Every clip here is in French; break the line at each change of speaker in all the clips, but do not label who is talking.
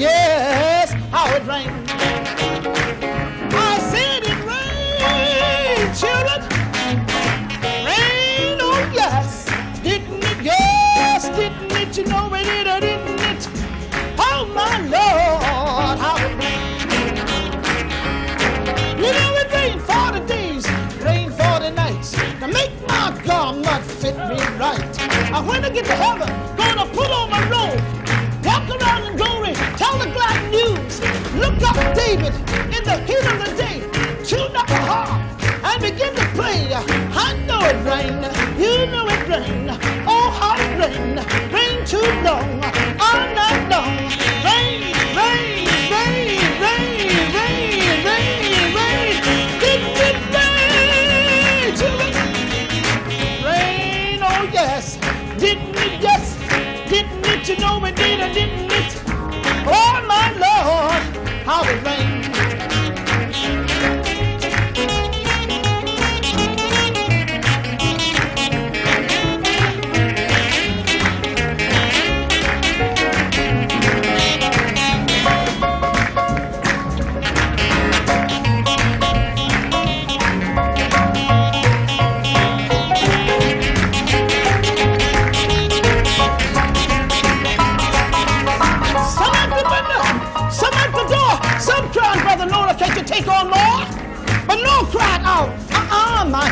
Yes, how it rained. I said it children. Rain, oh yes. Didn't it? Yes, didn't it? You know it did, didn't it? Oh my Lord, how it. You know it rained 40 days, rained 40 nights to make my fit me right. And when I get to heaven, gonna put on my robe, Look up David in the heat of the day, tune up a harp and begin to play. I know it rained, you know it rained. Oh, how it rained, rained too long, all night long. Rain, rain, rain, rain, rain, rain, rain. Didn't it rain? Rain, oh yes. Didn't it, yes. Didn't it, you know it did, or didn't holler rain.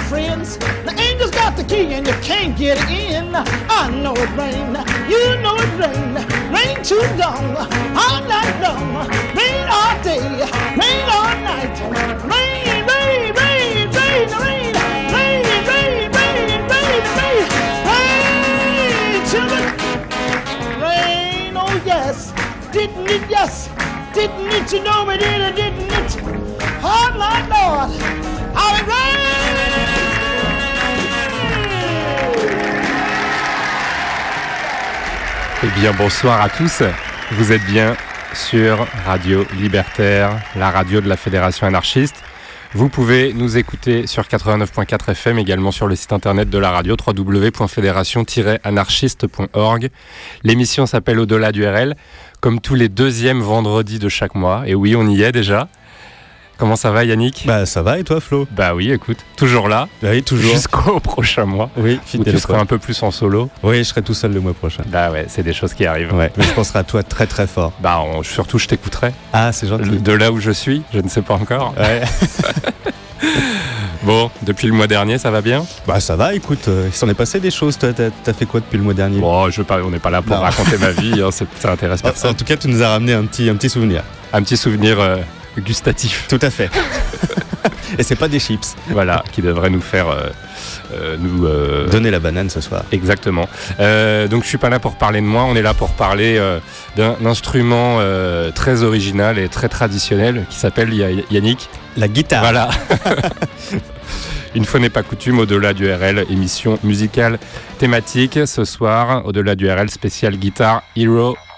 Friends. The angel's got the key and you can't get in. I know it rain, you know it rain. Rain too long, all night long. Rain all day, rain all night. Rain, rain, rain, rain, rain. Rain, rain, rain, rain, rain. Rain, oh yes. Didn't it, yes. Didn't it, you know it did, or didn't it? Oh my Lord, how it rained!
Bien, bonsoir à tous. Vous êtes bien sur Radio Libertaire, la radio de la Fédération anarchiste. Vous pouvez nous écouter sur 89.4 FM, également sur le site internet de la radio www.fédération-anarchiste.org. L'émission s'appelle Au-delà du RL, comme tous les deuxièmes vendredis de chaque mois. Et oui, on y est déjà. Comment ça va Yannick?
Bah ça va et toi Flo?
Bah oui, écoute, toujours là,
Oui, toujours.
jusqu'au prochain mois,
Oui,
où tu seras un peu plus en solo.
Oui, je serai tout seul le mois prochain.
Bah ouais, c'est des choses qui arrivent.
Ouais, mais je penserai à toi très très fort.
Bah on- surtout, je t'écouterai.
Ah, c'est gentil.
De là où je suis, je ne sais pas encore.
Ouais.
Bon, depuis le mois dernier, ça va bien?
Bah ça va, écoute, euh, il s'en est passé des choses. Toi, t'as t'as fait quoi depuis le mois dernier?
Bon, je veux pas, on n'est pas là pour
Non.
raconter ma vie, hein, c'est- ça intéresse
En- En
personne.
tout cas, tu nous as ramené un petit, un petit souvenir.
Un petit souvenir euh, gustatif,
Tout à fait. et c'est pas des chips.
voilà, qui devrait nous faire euh, euh, nous euh,
Donner la banane ce soir.
Exactement. Donc je suis pas là pour parler de moi, on est là pour parler d'un instrument très original et très traditionnel qui s'appelle Ya- Yannick.
La guitare.
Voilà. Une fois n'est pas coutume, au-delà du RL, émission musicale thématique. Ce soir, au-delà du RL, spécial guitare Hero.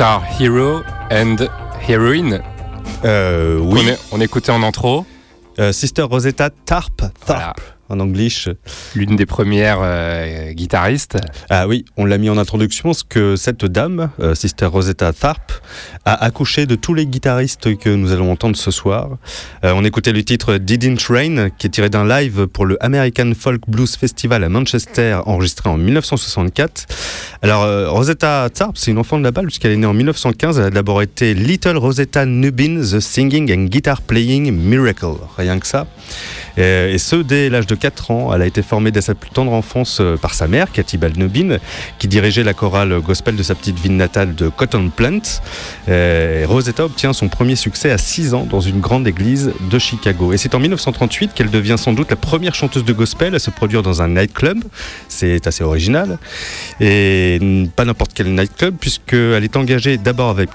Guitar Hero and Heroine.
Euh, oui.
On, est- on écoutait en intro.
Euh, Sister Rosetta Tarp,
Voilà.
En anglais.
L'une des premières euh, guitaristes.
Ah oui, on l'a mis en introduction parce que cette dame, euh, Sister Rosetta Tharp, a accouché de tous les guitaristes que nous allons entendre ce soir. Euh, on écoutait le titre Didn't Rain, qui est tiré d'un live pour le American Folk Blues Festival à Manchester, enregistré en 1964. Alors, Rosetta Tharp, c'est une enfant de la balle puisqu'elle est née en 1915. Elle a d'abord été Little Rosetta Nubin, The Singing and Guitar Playing Miracle. Rien que ça. Euh, Et ce, dès l'âge de 4 ans, elle a été formée dès sa plus tendre enfance euh, par sa mère, Cathy Balnobin, qui dirigeait la chorale gospel de sa petite ville natale de Cotton Plant. Euh, et Rosetta obtient son premier succès à 6 ans dans une grande église de Chicago. Et c'est en 1938 qu'elle devient sans doute la première chanteuse de gospel à se produire dans un nightclub. C'est assez original. Et pas n'importe quel nightclub, puisqu'elle est engagée d'abord avec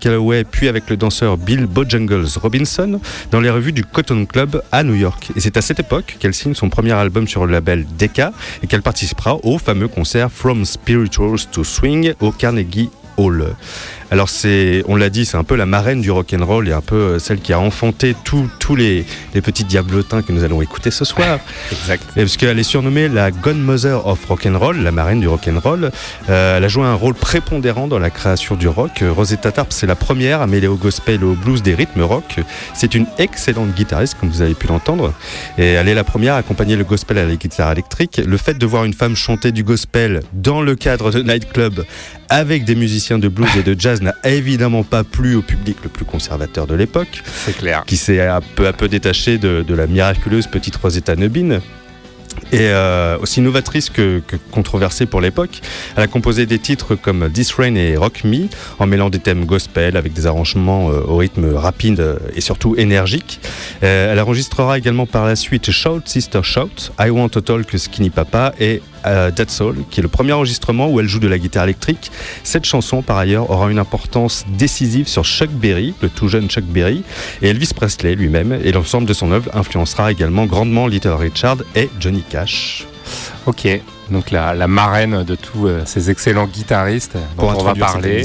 Calloway, puis avec le danseur Bill Bojangles Robinson dans les revues du Cotton Club à New York. Et c'est à cette époque qu'elle signe son premier album sur le label Decca et qu'elle participera au fameux concert From Spirituals to Swing au Carnegie Hall. Alors c'est, on l'a dit, c'est un peu la marraine du rock and roll et un peu euh, celle qui a enfanté tous les, les petits diablotins que nous allons écouter ce soir.
Exact.
Et parce qu'elle est surnommée la Godmother of Rock and Roll, la marraine du rock and roll. Euh, elle a joué un rôle prépondérant dans la création du rock. Euh, Rosetta Tarp, c'est la première à mêler au gospel et au blues des rythmes rock. C'est une excellente guitariste, comme vous avez pu l'entendre. Et elle est la première à accompagner le gospel à la guitare électrique. Le fait de voir une femme chanter du gospel dans le cadre de nightclub avec des musiciens de blues et de jazz n'a évidemment pas plu au public le plus conservateur de l'époque
C'est clair.
qui s'est un peu à peu détaché de, de la miraculeuse petite Rosetta Nubin. Et euh, aussi novatrice que, controversée pour l'époque, elle a composé des titres comme This Rain et Rock Me, en mêlant des thèmes gospel avec des arrangements euh, au rythme rapide euh, et surtout énergique. Elle enregistrera également par la suite Shout Sister Shout, I Want to Talk Skinny Papa et Dead Soul, qui est le premier enregistrement où elle joue de la guitare électrique. Cette chanson, par ailleurs, aura une importance décisive sur Chuck Berry, le tout jeune Chuck Berry, et Elvis Presley lui-même, et l'ensemble de son œuvre influencera également grandement Little Richard et Johnny
Ok. Donc la, la marraine de tous euh, ces excellents guitaristes dont
Pour
on va
cette
parler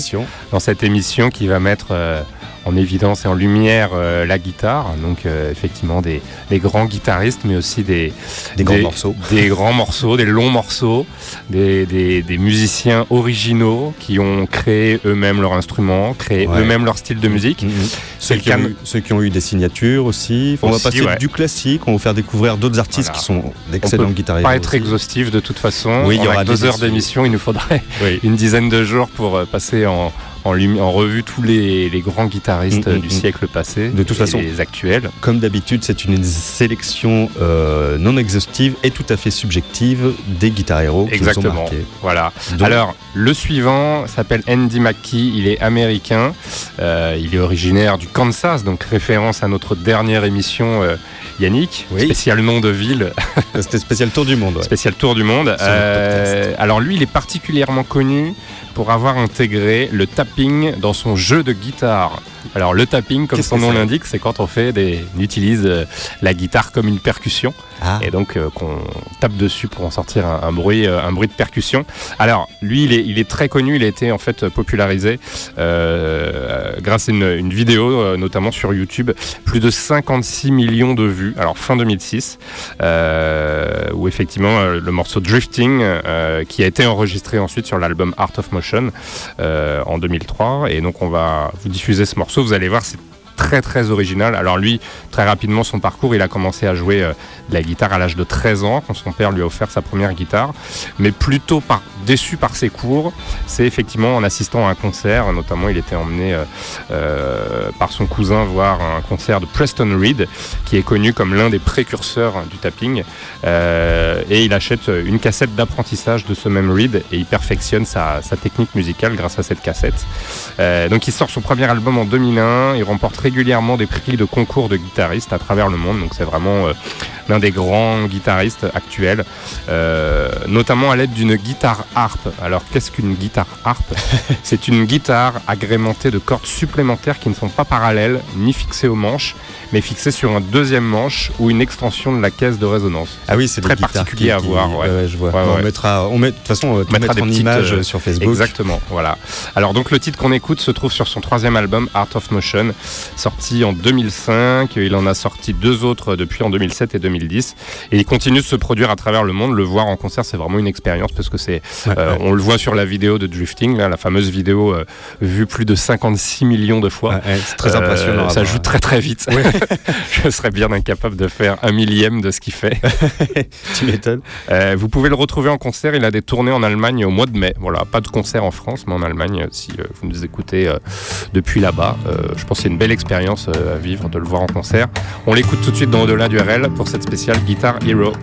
dans cette émission qui va mettre euh, en évidence et en lumière euh, la guitare. Donc effectivement des, des grands guitaristes, mais aussi des,
Des grands morceaux.
des grands morceaux, des longs morceaux, des, musiciens originaux qui ont créé eux-mêmes leur instrument, créé
Ouais.
eux-mêmes leur style de musique.
Mhm. Ceux, qui ont eu, ceux qui ont eu des signatures aussi. On va passer
ouais.
du classique, on va vous faire découvrir d'autres artistes
Voilà.
qui sont
On
d'excellents guitaristes.
pas être exhaustif de toute façon.
Oui, il y aura
deux heures d'émission, il nous faudrait
Oui.
une dizaine de jours pour euh, passer en, en, lumi- en revue tous les, les grands guitaristes
Mm, mm,
du
mm.
siècle passé.
De toute
et
façon.
Les actuels.
Comme d'habitude, c'est une sélection euh, non exhaustive et tout à fait subjective des guitares héros qui nous ont
Exactement.
marqués.
Voilà.
Donc,
Alors, le suivant s'appelle Andy McKee. Il est américain. Euh, il est originaire du Kansas, donc référence à notre dernière émission, euh, Yannick.
Oui.
Spécial nom de ville,
c'était spécial tour du monde. ouais.
spécial tour du monde. Euh, alors, lui, il est particulièrement connu pour avoir intégré le tapping dans son jeu de guitare. Alors, le tapping, comme son nom l'indique, c'est quand on fait des, on utilise euh, la guitare comme une percussion.
Ah,
et donc euh, qu'on tape dessus pour en sortir un, bruit, euh, un bruit de percussion. Alors lui, il est, très connu, il a été en fait popularisé euh, grâce à une, vidéo, notamment sur YouTube, plus de 56 millions de vues. Alors fin 2006, euh, où effectivement le morceau Drifting, qui a été enregistré ensuite sur l'album Art of Motion en 2003. Et donc on va vous diffuser ce morceau. Vous allez voir, c'est très très original. Alors lui, très rapidement, son parcours, il a commencé à jouer euh, de la guitare à l'âge de 13 ans, quand son père lui a offert sa première guitare. Mais plutôt par, déçu par ses cours, c'est effectivement en assistant à un concert, notamment il était emmené euh, euh, par son cousin voir un concert de Preston Reed, qui est connu comme l'un des précurseurs du tapping. Et il achète une cassette d'apprentissage de ce même Reed et il perfectionne sa, sa technique musicale grâce à cette cassette. Donc il sort son premier album en 2001, il remporte régulièrement des prix de concours de guitaristes à travers le monde, donc c'est vraiment euh, l'un des grands guitaristes actuels, euh, notamment à l'aide d'une guitare harpe. Alors qu'est-ce qu'une guitare harpe? C'est une guitare agrémentée de cordes supplémentaires qui ne sont pas parallèles ni fixées aux manches, mais fixées sur un deuxième manche ou une extension de la caisse de résonance.
Ah oui, c'est
Très particulier
qui-
à
qui-
voir, ouais.
ouais, je vois.
Ouais,
on
ouais.
mettra, on met, de toute façon, on
mettra des
en
petites,
image
euh,
sur Facebook.
Exactement, voilà. Alors donc le titre qu'on écoute se trouve sur son troisième album Art of Motion, sorti en 2005. Il en a sorti deux autres depuis en 2007 et 2010, et il continue de se produire à travers le monde. Le voir en concert, c'est vraiment une expérience parce que c'est,
Ouais,
euh,
ouais.
on le voit sur la vidéo de Drifting, là, la fameuse vidéo euh, vue plus de 56 millions de fois.
Ouais, c'est très
Euh,
impressionnant. à
ça
voir.
joue très très vite. Je serais bien incapable de faire un millième de ce qu'il fait.
Tu m'étonnes.
Euh, vous pouvez le retrouver en concert. Il a des tournées en Allemagne au mois de mai. Voilà, pas de concert en France, mais en Allemagne, euh, si euh, vous nous écoutez euh, depuis là-bas. Euh, je pense que c'est une belle expérience euh, à vivre de le voir en concert. On l'écoute tout de suite dans Au-delà du RL pour cette spéciale Guitar Hero.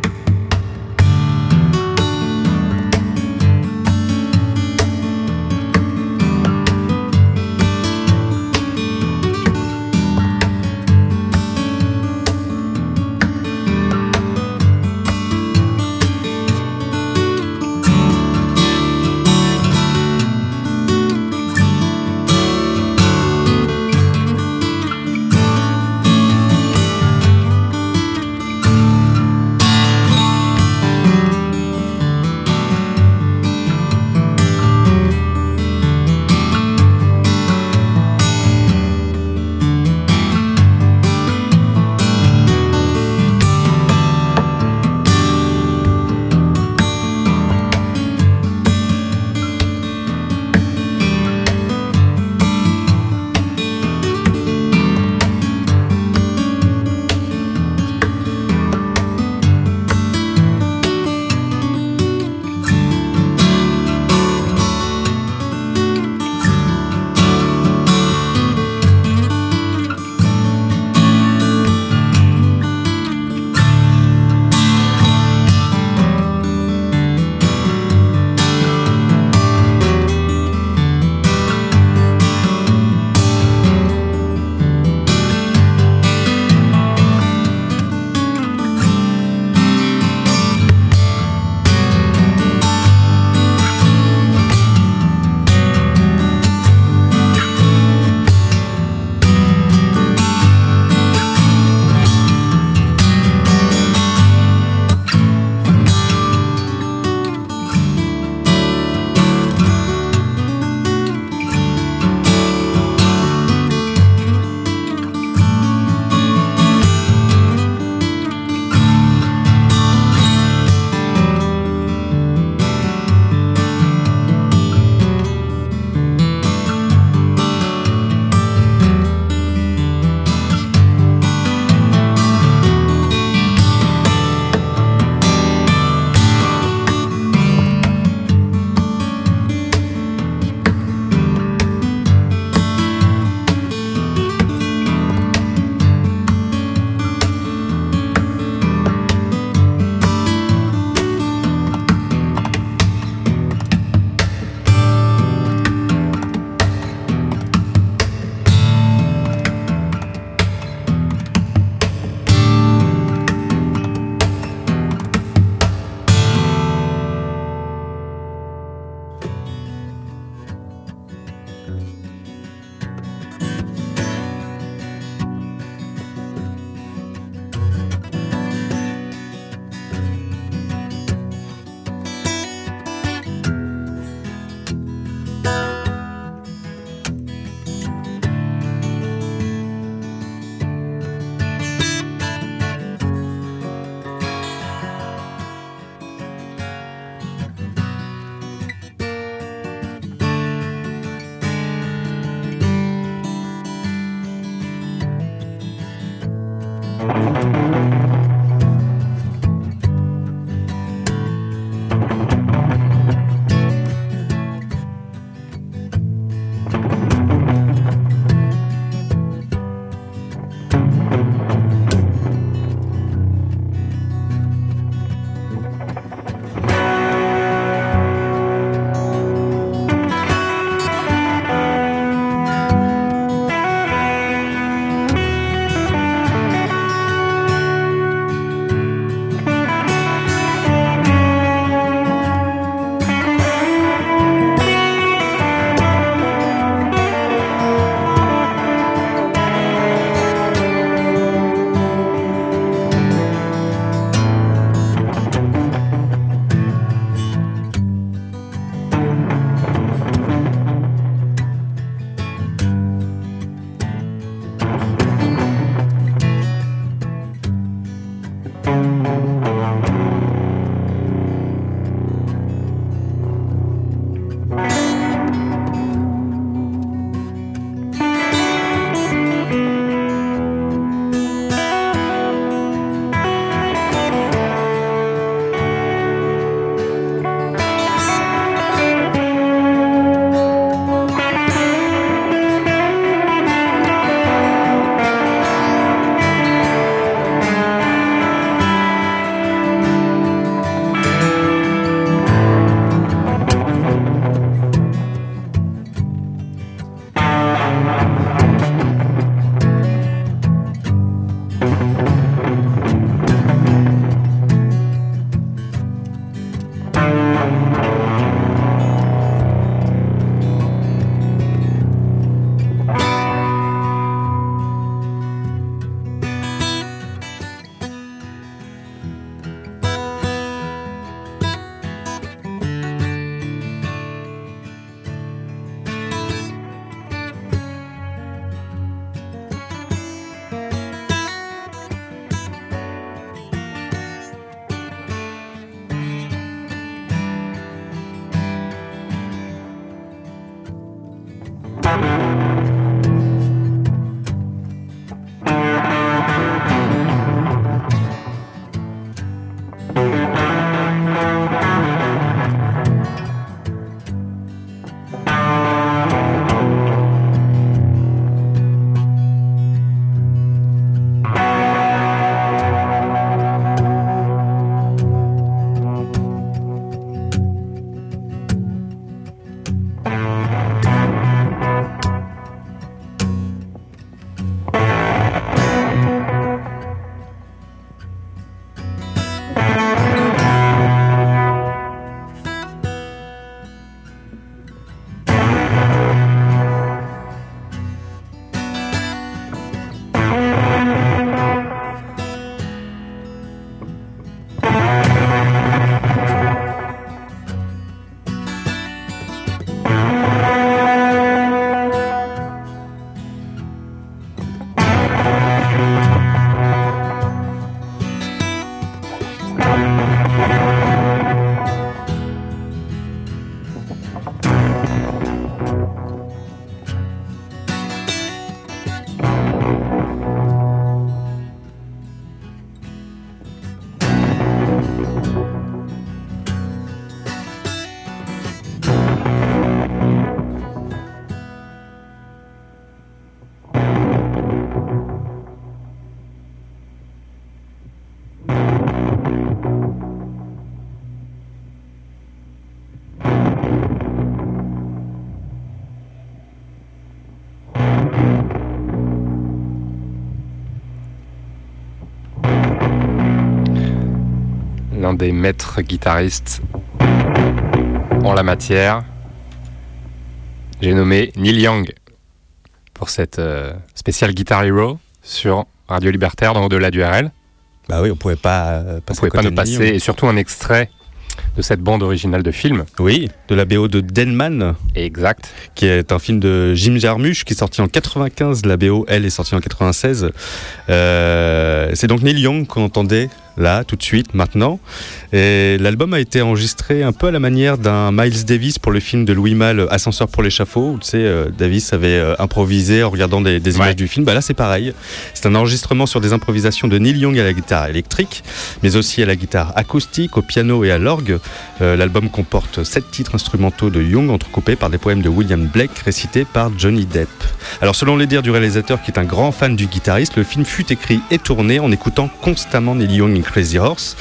Des maîtres guitaristes en la matière. J'ai nommé Neil Young pour cette euh, spéciale Guitar Hero sur Radio Libertaire dans Au-delà du RL.
Bah oui, on pouvait pas
On
euh, passer.
pouvait
à
pas nous passer, et surtout un extrait de cette bande originale de film.
Oui, de la BO de Denman,
Exact.
qui est un film de Jim Jarmusch qui est sorti en 95. La BO, elle, est sortie en 96. Euh, c'est donc Neil Young qu'on entendait là, tout de suite, maintenant. Et l'album a été enregistré un peu à la manière d'un Miles Davis pour le film de Louis Malle, Ascenseur pour l'échafaud, où tu sais, euh, Davis avait euh, improvisé en regardant des, des images
Ouais.
du film. Bah là, c'est pareil. C'est un enregistrement sur des improvisations de Neil Young à la guitare électrique, mais aussi à la guitare acoustique, au piano et à l'orgue. Euh, L'album comporte sept titres instrumentaux de Young, entrecoupés par des poèmes de William Blake récités par Johnny Depp. Alors, selon les dires du réalisateur, qui est un grand fan du guitariste, le film fut écrit et tourné en écoutant constamment Neil Young Crazy Horse.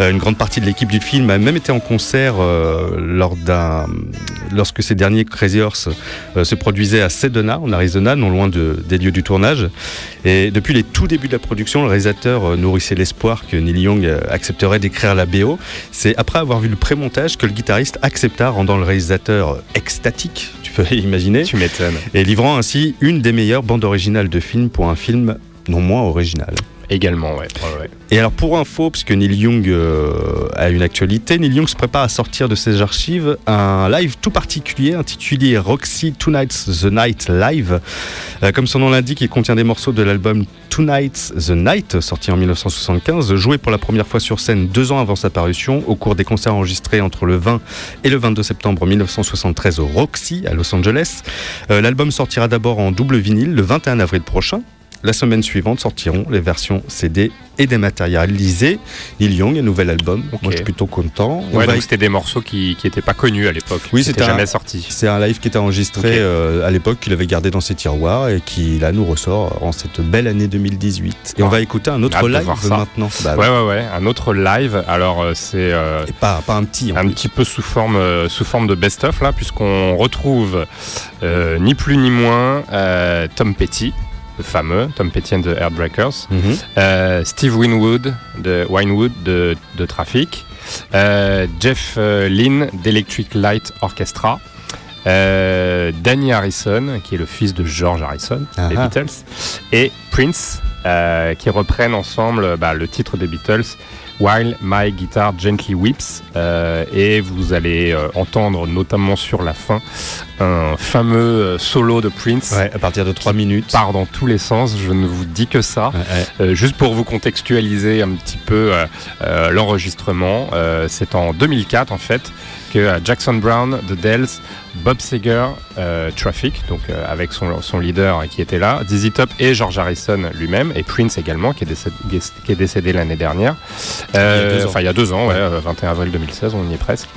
Euh, une grande partie de l'équipe du film a même été en concert euh, lors d'un, lorsque ces derniers Crazy Horse euh, se produisaient à Sedona, en Arizona, non loin de- des lieux du tournage. Et depuis les tout débuts de la production, le réalisateur nourrissait l'espoir que Neil Young accepterait d'écrire la BO. C'est après avoir vu le pré-montage que le guitariste accepta, rendant le réalisateur extatique, tu peux imaginer,
Tu m'étonnes.
et livrant ainsi une des meilleures bandes originales de film pour un film non moins original.
Également, ouais.
Et alors pour info, puisque Neil Young euh, a une actualité, Neil Young se prépare à sortir de ses archives un live tout particulier intitulé Roxy Tonight's the Night Live. Euh, comme son nom l'indique, il contient des morceaux de l'album Tonight's the Night, sorti en 1975, joué pour la première fois sur scène deux ans avant sa parution, au cours des concerts enregistrés entre le 20 et le 22 septembre 1973 au Roxy à Los Angeles. Euh, L'album sortira d'abord en double vinyle le 21 avril prochain. La semaine suivante sortiront les versions CD et dématérialisées. Neil Young, un nouvel album. Moi, je suis plutôt content. On
Ouais,
va
donc
y-
c'était des morceaux qui n'étaient pas connus à l'époque.
Oui,
C'était
un-
jamais sorti.
C'est un live qui était enregistré euh, à l'époque, qu'il avait gardé dans ses tiroirs et qui là nous ressort en cette belle année 2018. Et on
Ah.
va écouter un autre live maintenant. Bah,
Ouais, ouais, ouais. Un autre live. Alors, euh, c'est euh,
pas, pas un petit.
un
plus.
petit peu sous forme, euh, sous forme de best-of, là, puisqu'on retrouve ni plus ni moins Tom Petty, le fameux Tom Petty and the Heartbreakers,
Mhm.
euh, Steve Winwood de Winewood de, de Traffic, euh, Jeff euh, Lynne d'Electric Light Orchestra, euh, Danny Harrison, qui est le fils de George Harrison, des
Ah ah.
Beatles, et Prince, qui reprennent ensemble bah, le titre des Beatles. While My Guitar Gently Weeps euh, et vous allez euh, entendre notamment sur la fin un fameux euh, solo de Prince
Ouais, à partir de 3 minutes.
part dans tous les sens, je ne vous dis que ça.
Ouais, ouais.
Euh, juste pour vous contextualiser un petit peu l'enregistrement, c'est en 2004 en fait que Jackson Brown, The Dells, Bob Seger, euh, Traffic, donc euh, avec son, son leader qui était là, Dizzy Top et George Harrison lui-même, et Prince également, qui est décédé, qui est décédé l'année dernière. Euh. Enfin, il y a deux ans, ouais, euh, 21 avril 2016, on y est presque.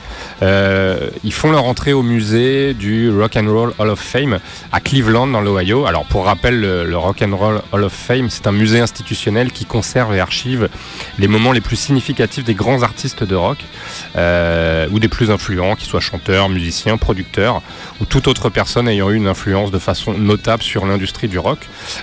Ils font leur entrée au musée du Rock and Roll Hall of Fame à Cleveland, dans l'Ohio. Alors, pour rappel, le, le Rock and Roll Hall of Fame, c'est un musée institutionnel qui conserve et archive les moments les plus significatifs des grands artistes de rock ou des plus influents, qu'ils soient chanteurs, musiciens, producteurs ou toute autre personne ayant eu une influence de façon notable sur l'industrie du rock.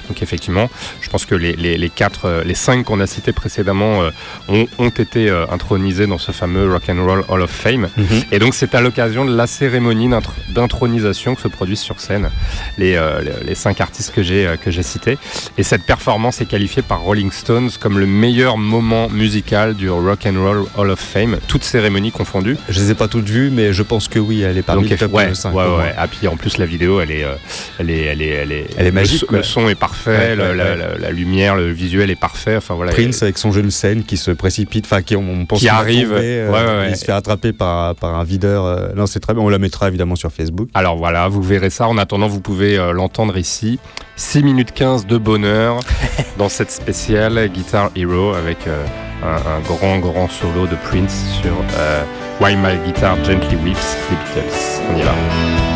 Donc, effectivement, je pense que les, les, les quatre, euh, les cinq qu'on a cités précédemment euh, ont, ont été euh, intronisés dans ce fameux Rock and Roll Hall of Fame.
Mhm.
Et donc c'est à l'occasion de la cérémonie d'intr- d'intronisation que se produisent sur scène les, euh, les- les cinq artistes que j'ai que j'ai cités. Et cette performance est qualifiée par Rolling Stones comme le meilleur moment musical du Rock and Roll Hall of Fame, toutes cérémonies confondues.
Je les ai pas toutes vues, mais je pense que oui, elle est parmi
Donc,
le top
ouais,
5.
ouais, ouais. Ah, puis en plus la vidéo, elle est, euh, elle est, elle est, elle est,
Elle est magique, quoi.
Le, son est parfait,
Ouais,
le-
ouais,
la,
ouais.
la- la lumière, le visuel est parfait. Enfin voilà.
Prince avec son jeune scène qui se précipite, enfin qui on, pense
Qui arrive,
euh, il se fait attraper par, par un videur. euh, non, c'est très bien. On la mettra évidemment sur Facebook.
Alors voilà, vous verrez ça. En attendant, vous pouvez l'entendre ici. 6 minutes 15 de bonheur dans cette spéciale Guitar Hero avec euh,
un, grand grand solo de Prince sur euh, Why My Guitar Gently Weeps des Beatles. On y va.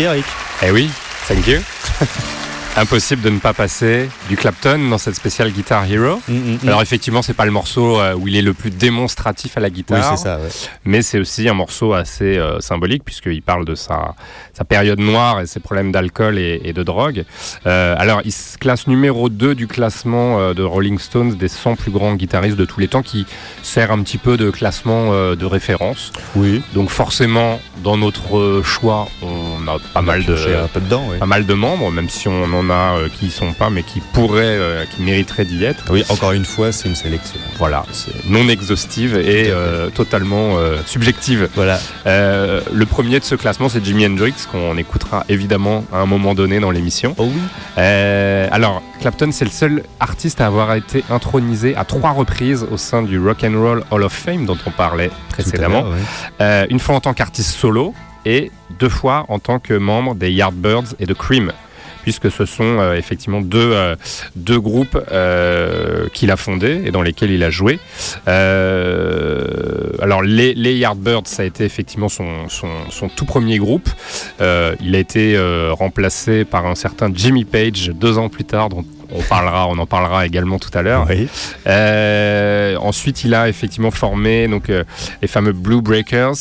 Eric.
Eh oui, thank you. Impossible de ne pas passer du Clapton dans cette spéciale Guitar Hero. Alors effectivement, c'est pas le morceau euh, où il est le plus démonstratif à la
Oui,
guitare,
c'est ça. ouais.
mais c'est aussi un morceau assez euh, symbolique puisqu'il parle de sa, sa période noire et ses problèmes d'alcool et, et de drogue. Euh, alors, il se classe numéro 2 du classement euh, de Rolling Stones des 100 plus grands guitaristes de tous les temps qui sert un petit peu de classement de référence.
Oui.
Donc forcément, dans notre choix, on a pas mal de
Chercher un peu dedans, oui.
pas mal de membres, même si on en a euh, qui y sont pas, mais qui pourraient, euh, qui mériteraient d'y être.
Oui, encore une fois, c'est une sélection.
Voilà, c'est non exhaustive et euh, totalement subjective.
Voilà.
Le premier de ce classement, c'est Jimi Hendrix, qu'on écoutera évidemment à un moment donné dans l'émission.
Oh oui.
Alors, Clapton, c'est le seul artiste à avoir été intronisé à trois reprises au sein du Rock and Roll Hall of Fame, dont on parlait précédemment.
ouais.
Une fois en tant qu'artiste solo et deux fois en tant que membre des Yardbirds et de Cream puisque ce sont euh, effectivement deux, euh, deux groupes euh, qu'il a fondés et dans lesquels il a joué. Alors les, Yardbirds, ça a été effectivement son, son, tout premier groupe. Il a été remplacé par un certain Jimmy Page deux ans plus tard, on parlera, on en parlera également tout à l'heure.
Oui.
Euh, ensuite, il a effectivement formé donc euh, les fameux Blue Breakers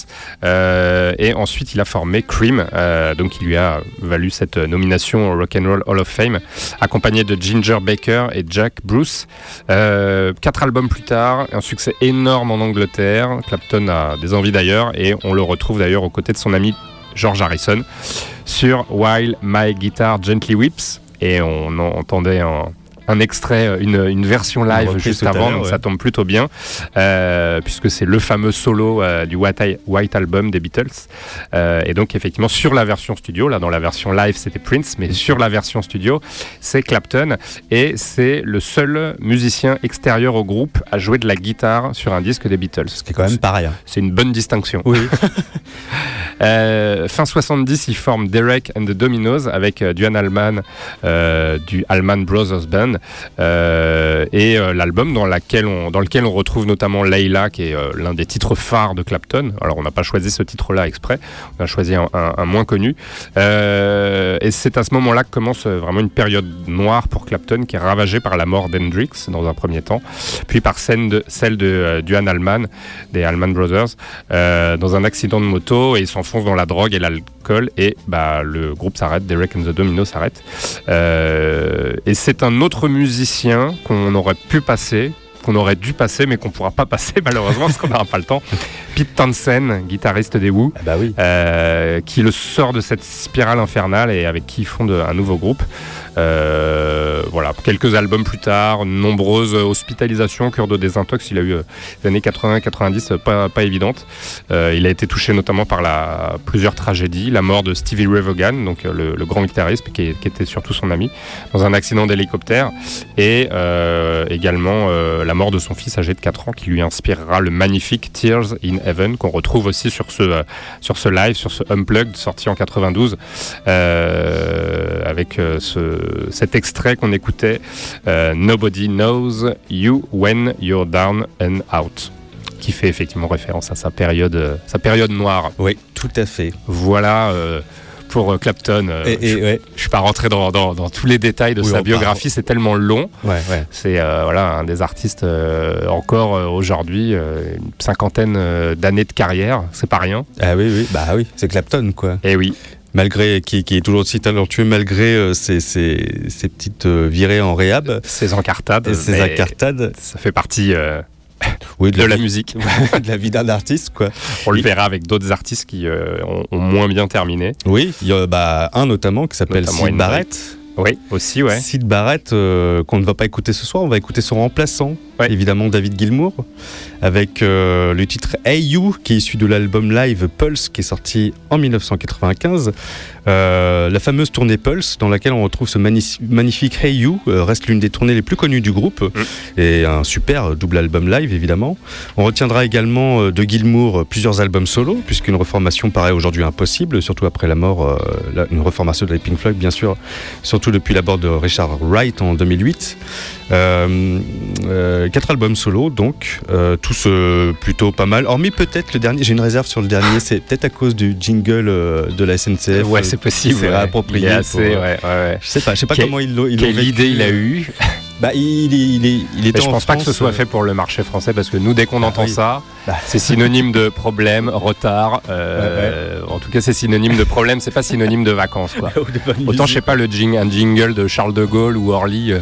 euh, et ensuite il a formé Cream, euh, donc il lui a valu cette nomination au Rock and Roll Hall of Fame, accompagné de Ginger Baker et Jack Bruce. Euh, quatre albums plus tard, un succès énorme en Angleterre. Clapton a des envies d'ailleurs et on le retrouve d'ailleurs aux côtés de son ami George Harrison sur While My Guitar Gently Weeps et on en entendait un, un extrait, une, une version live juste avant, donc
ouais.
ça tombe plutôt bien, euh, puisque c'est le fameux solo euh, du White, Album des Beatles. Euh, et donc effectivement sur la version studio, là dans la version live c'était Prince, mais sur la version studio c'est Clapton et c'est le seul musicien extérieur au groupe à jouer de la guitare sur un disque des Beatles.
Ce qui est quand même pas rien.
C'est une bonne distinction.
Oui.
Euh, fin 70, ils forment Derek and the Dominos avec euh, Duane Allman euh, du Allman Brothers Band euh, et euh, l'album dans, dans lequel on retrouve notamment Layla qui est euh, l'un des titres phares de Clapton. Alors on n'a pas choisi ce titre-là exprès, on a choisi un, moins connu. Et c'est à ce moment-là que commence vraiment une période noire pour Clapton qui est ravagée par la mort d'Hendrix dans un premier temps, puis par celle de Duane Allman des Allman Brothers dans un accident de moto et il s'enfonce dans la drogue et l'alcool et bah, le groupe s'arrête, Derek and the Domino s'arrête. Et c'est un autre musicien qu'on aurait pu passer qu'on aurait dû passer mais qu'on pourra pas passer malheureusement parce qu'on n'aura pas le temps. Pete Townsend, guitariste des Who,
Ah bah oui.
euh, qui le sort de cette spirale infernale et avec qui ils fondent un nouveau groupe. Euh, voilà, quelques albums plus tard, nombreuses hospitalisations, cure de désintox. Il a eu euh, les années 80-90 pas, pas évidentes. Euh, il a été touché notamment par la, plusieurs tragédies, la mort de Stevie Ray Vaughan, donc euh, le, grand guitariste qui, était surtout son ami, dans un accident d'hélicoptère, et euh, également euh, la mort de son fils âgé de 4 ans qui lui inspirera le magnifique Tears in Heaven qu'on retrouve aussi sur ce, euh, sur ce live, sur ce Unplugged sorti en 92, euh, avec euh, ce, cet extrait qu'on écoutait, euh, Nobody Knows You When You're Down and Out qui fait effectivement référence à sa période, euh, sa période noire.
Oui, tout à fait.
Voilà euh, pour Clapton. euh,
Et, et
je,
ouais,
je suis pas rentré dans, dans- dans tous les détails de
Oui,
sa biographie, c'est tellement long.
ouais, ouais.
C'est euh, voilà un des artistes encore aujourd'hui, une cinquantaine d'années de carrière, c'est pas rien.
Ah oui, oui, bah oui, c'est Clapton quoi.
Et oui,
Malgré qui, qui est toujours aussi talentueux, malgré euh, ses, ses- ses petites euh, virées en réhab
ses encartades,
ses
mais
incartades.
ça fait partie euh,
Oui,
de la
vie-
musique.
de la vie d'un artiste quoi.
On le verra avec d'autres artistes qui euh, ont, ont moins bien terminé.
Oui, il y a bah, un notamment qui s'appelle Sid. Barrett.
Oui, aussi, ouais.
Sid Barrett, qu'on ne va pas écouter ce soir, on va écouter son remplaçant,
Ouais.
évidemment David Gilmour, avec euh, le titre Hey You, qui est issu de l'album live Pulse, qui est sorti en 1995. Euh, la fameuse tournée Pulse, dans laquelle on retrouve ce magni- magnifique Hey You, euh, reste l'une des tournées les plus connues du groupe, et un super double album live, évidemment. On retiendra également de Gilmour plusieurs albums solo, puisqu'une reformation paraît aujourd'hui impossible, surtout après la mort, la- une reformation de Pink Floyd, bien sûr, surtout depuis la mort de Richard Wright en 2008. Euh, euh, quatre albums solo, donc, tous euh, plutôt pas mal. Hormis peut-être le dernier, j'ai une réserve sur le dernier, c'est peut-être à cause du jingle euh, de la SNCF.
ouais, c'est possible.
c'est
ouais.
réapproprié
Il est assez,
pour, euh,
ouais, ouais, ouais.
Je sais pas, je sais pas
Quel-
comment ils l'ont
Quelle idée il a eu
Bah, il, est- il, il
je
en
pense pas que ce soit
euh,
fait pour le marché français parce que nous, dès qu'on
Ah
entend
oui.
ça,
Bah.
c'est synonyme de problème, retard. euh, En tout cas, c'est synonyme de problème. C'est pas synonyme de vacances, quoi. Autant je sais pas le jing, un jingle de Charles de Gaulle ou Orly. euh,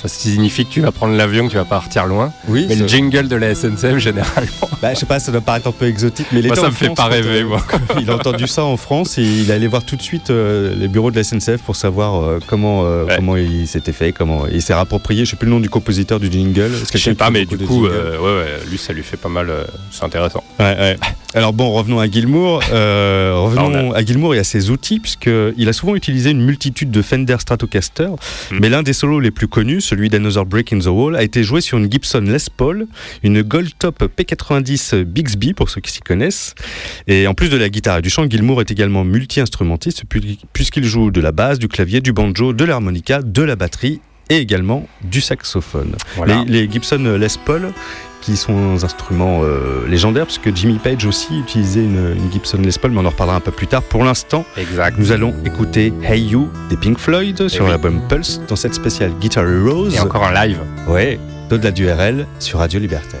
ça signifie que tu vas prendre l'avion, que tu vas partir loin.
Oui,
Mais le jingle de la SNCF, généralement,
bah, je sais pas, ça doit paraître un peu exotique, mais il
moi, ça me fait pas rêver, moi.
il a entendu ça en France et il est allé voir tout de suite euh, les bureaux de la SNCF pour savoir euh, comment, euh,
Ouais.
comment il s'était fait, comment il s'est rapproprié. Je sais plus le nom du compositeur du jingle.
Je sais pas, mais du coup, ouais, ouais, lui, ça lui fait pas mal. c'est intéressant.
Ouais, ouais. Alors bon, revenons à Gilmour. Euh, revenons
on
à Gilmour et à ses outils, puisqu'il a souvent utilisé une multitude de Fender Stratocaster,
Hmm.
mais l'un des solos les plus connus, celui d'Another Break in the Wall, a été joué sur une Gibson Les Paul, une Gold Top P90 Bixby, pour ceux qui s'y connaissent. Et en plus de la guitare et du chant, Gilmour est également multi-instrumentiste, pu- puisqu'il joue de la basse, du clavier, du banjo, de l'harmonica, de la batterie et également du saxophone.
Voilà.
Les, les Gibson Les Paul, qui sont des instruments euh, légendaires, parce que Jimmy Page aussi utilisait une, une Gibson Les Paul, mais on en reparlera un peu plus tard. Pour l'instant, nous allons écouter Hey You des Pink Floyd sur
oui.
l'album Pulse, dans cette spéciale Guitar Heroes.
Et encore en live.
Ouais, d'au-delà du RL sur Radio Libertaire.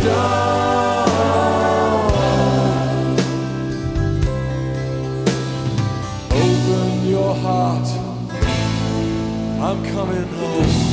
stone? Open your heart. I'm coming home.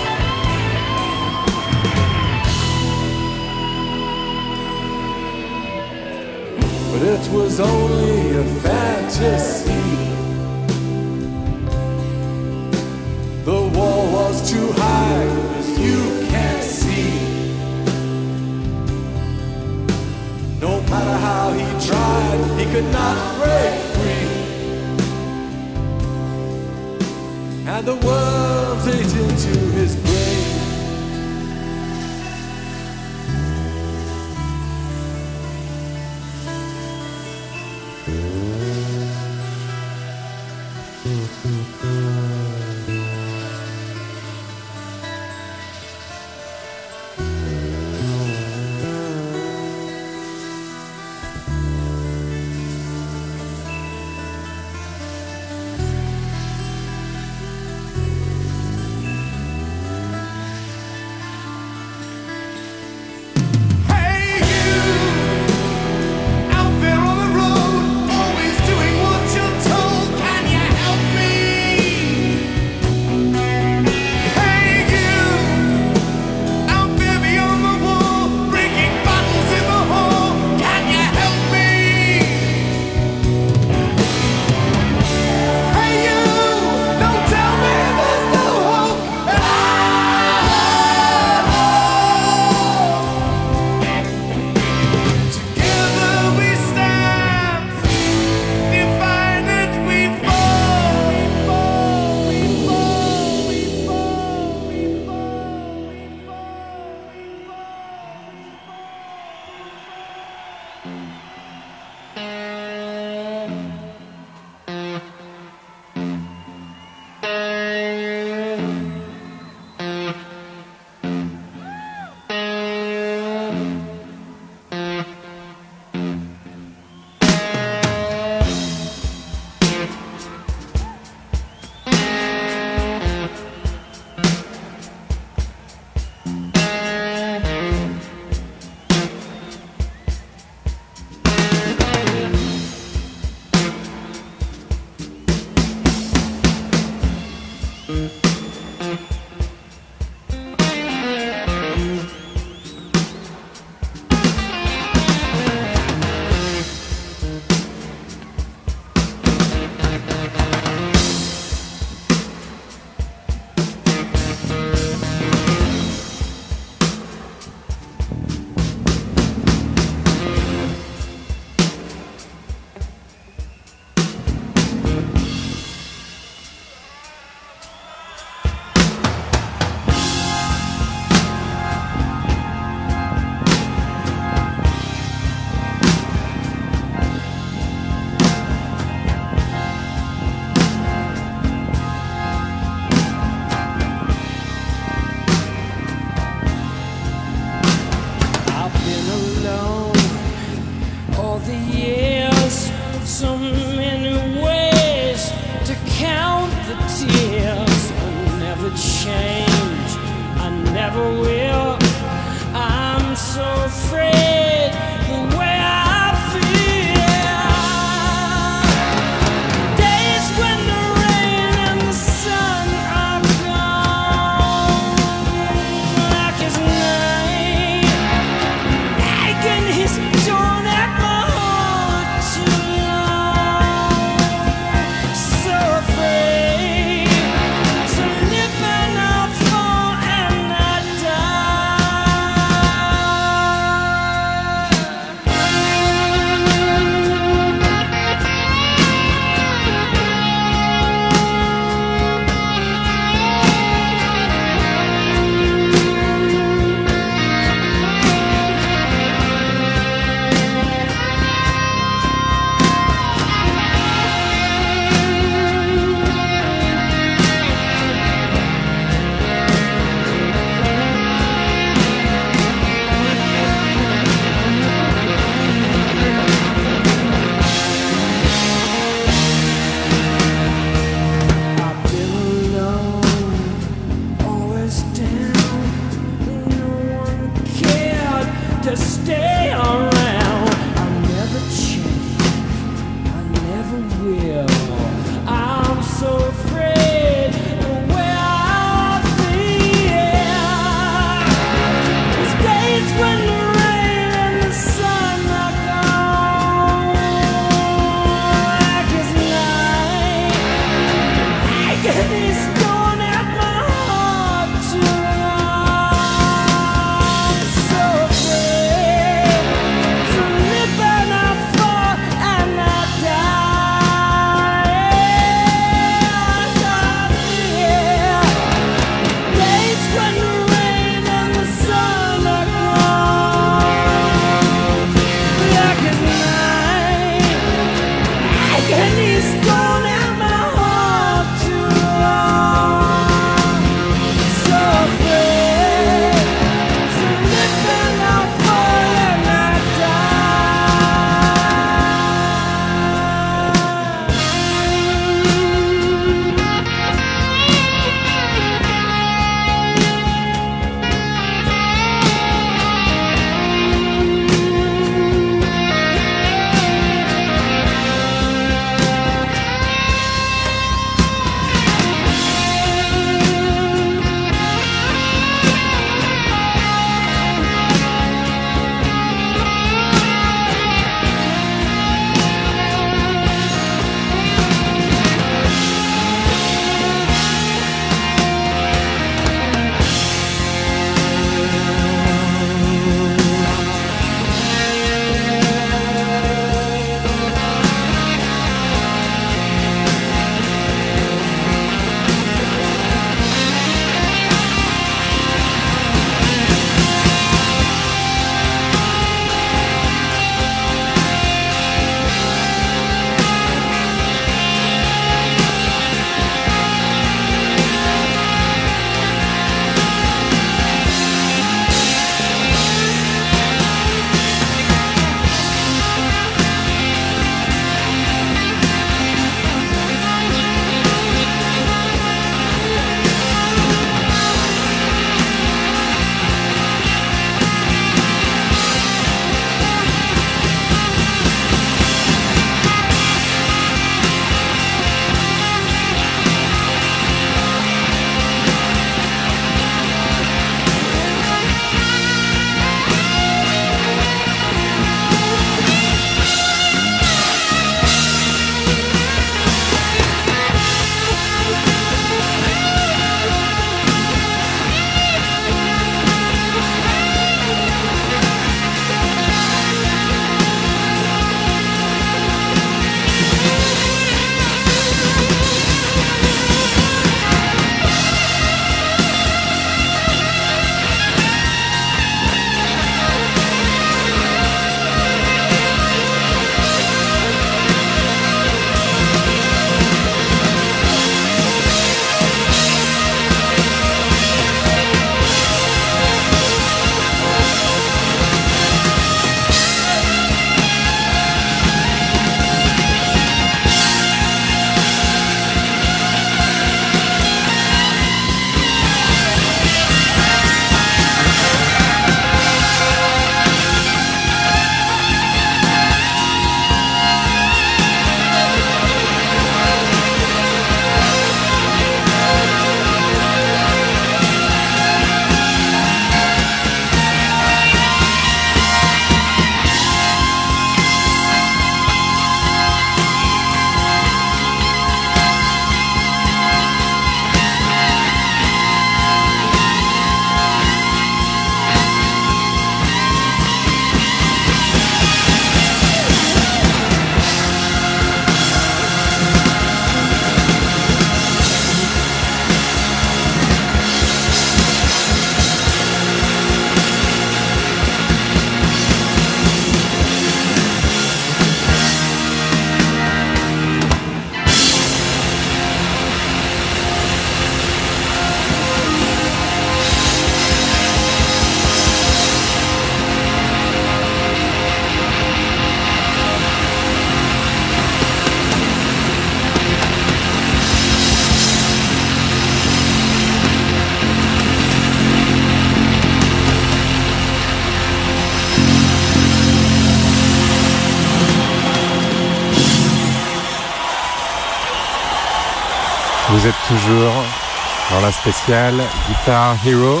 Spéciale Guitar Hero,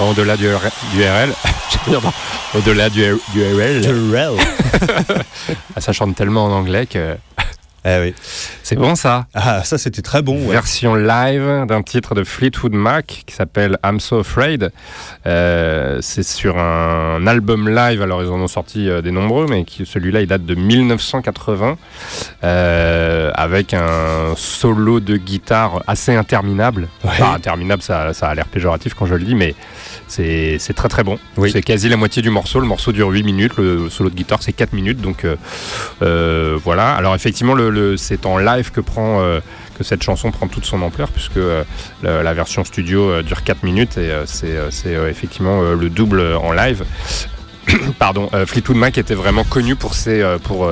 au-delà du, du RL, au-delà du, du RL. Ah, ça chante tellement en anglais que
Eh oui.
c'est bon ça?
Ah, ça c'était très bon. ouais.
Version live d'un titre de Fleetwood Mac qui s'appelle I'm So Afraid. Euh, c'est sur un album live, alors ils en ont sorti euh, des nombreux, mais celui-là il date de 1980 euh, avec un solo de guitare assez interminable.
Ouais.
Enfin, interminable, ça, ça a l'air péjoratif quand je le dis, mais c'est très très bon.
Oui.
C'est quasi la moitié du morceau. Le morceau dure 8 minutes, le solo de guitare c'est 4 minutes, donc euh, euh, voilà. Alors effectivement, le, le- c'est en live que prend euh, que cette chanson prend toute son ampleur, puisque euh, la, la version studio dure 4 minutes et c'est effectivement le double en live. Pardon, Fleetwood Mac était vraiment connu pour ses, pour,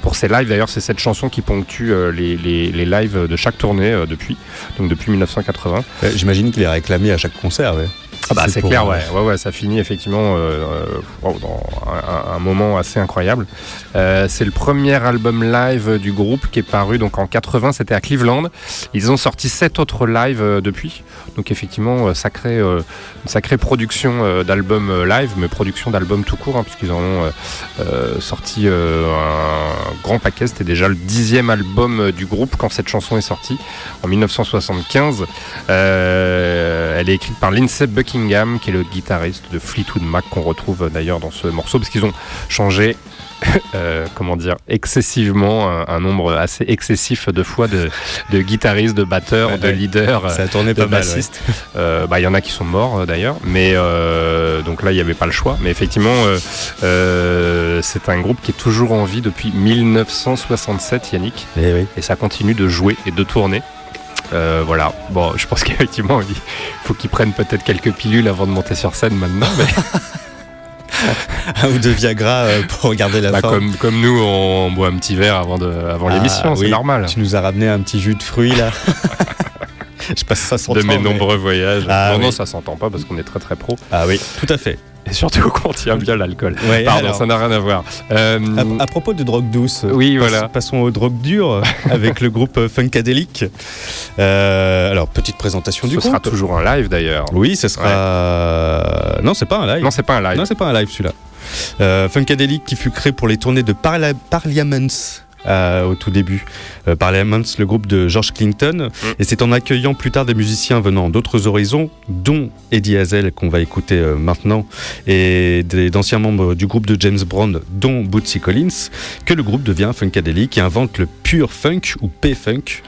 pour ses lives. D'ailleurs, c'est cette chanson qui ponctue euh, les, les, les lives de chaque tournée euh, depuis, donc depuis 1980.
Euh, J'imagine qu'il est réclamé à chaque concert. ouais.
Ah bah c'est clair, ouais. ouais, ouais, ça finit effectivement euh, euh, wow, dans un, moment assez incroyable. Euh, c'est le premier album live du groupe qui est paru donc en 80, c'était à Cleveland. Ils ont sorti sept autres lives euh, depuis, donc effectivement sacré, une sacrée production d'albums live, mais production d'albums tout court, hein, puisqu'ils en ont sorti un grand paquet. C'était déjà le dixième album du groupe quand cette chanson est sortie en 1975. Euh, elle est écrite par Lindsey Buckingham, qui est le guitariste de Fleetwood Mac, qu'on retrouve euh, d'ailleurs dans ce morceau, parce qu'ils ont changé, euh, comment dire, excessivement, un, un nombre assez excessif de fois de, de guitaristes, de batteurs,
Ouais,
de
ouais.
leaders.
Ça a tourné
de
pas mal. ouais.
bassistes. Euh, bah, Il y en a qui sont morts euh, d'ailleurs, mais euh, donc là il n'y avait pas le choix. Mais effectivement, euh, euh, c'est un groupe qui est toujours en vie depuis 1967, Yannick
Eh oui.
et ça continue de jouer et de tourner. Euh, voilà, bon, je pense qu'effectivement, il faut qu'ils prennent peut-être quelques pilules avant de monter sur scène maintenant. Mais
Un ou deux Viagra euh, pour regarder la
bah, comme, comme nous, on boit un petit verre avant, de, avant
Ah,
l'émission, c'est
oui.
normal.
Tu nous as ramené un petit jus de fruits là. Je sais pas si ça s'entend.
De mes
mais-
nombreux voyages.
Ah,
non, ça s'entend pas parce qu'on est très très pro.
Ah oui, tout à fait.
Et surtout qu'on tient bien l'alcool.
Ouais,
Pardon,
alors,
ça n'a rien à voir. Euh,
à, à propos de drogue douce,
Oui,
passe-
voilà.
passons aux drogues dures avec le groupe euh, Funkadelic. Euh, alors, petite présentation du
ce
groupe.
sera toujours un live d'ailleurs.
Oui, ce sera. Non, c'est pas un live.
Non, c'est pas un live.
Non, c'est pas un live celui-là. Euh, Funkadelic qui fut créé pour les tournées de Parla- Parliaments. Euh, au tout début, euh, Parliaments, le groupe de George Clinton,
Mm.
et c'est en accueillant plus tard des musiciens venant d'autres horizons, dont Eddie Hazel qu'on va écouter euh, maintenant, et d'anciens membres du groupe de James Brown, dont Bootsy Collins, que le groupe devient Funkadelic et invente le pure funk ou P-funk,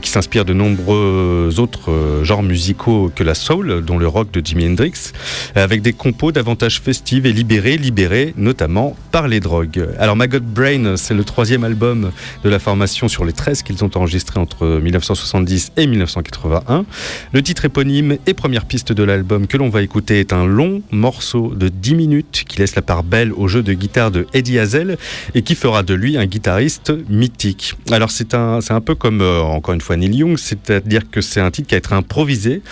qui s'inspire de nombreux autres genres musicaux que la soul, dont le rock de Jimi Hendrix, avec des compos davantage festives et libérés, libérés notamment par les drogues. Alors Maggot Brain, c'est le troisième album de la formation sur les 13 qu'ils ont enregistrés entre 1970 et 1981. Le titre éponyme et première piste de l'album que l'on va écouter est un long morceau de 10 minutes qui laisse la part belle au jeu de guitare de Eddie Hazel et qui fera de lui un guitariste mythique. Alors c'est un, c'est un peu comme euh, encore une fois Neil Young, c'est-à-dire que c'est un titre qui a été improvisé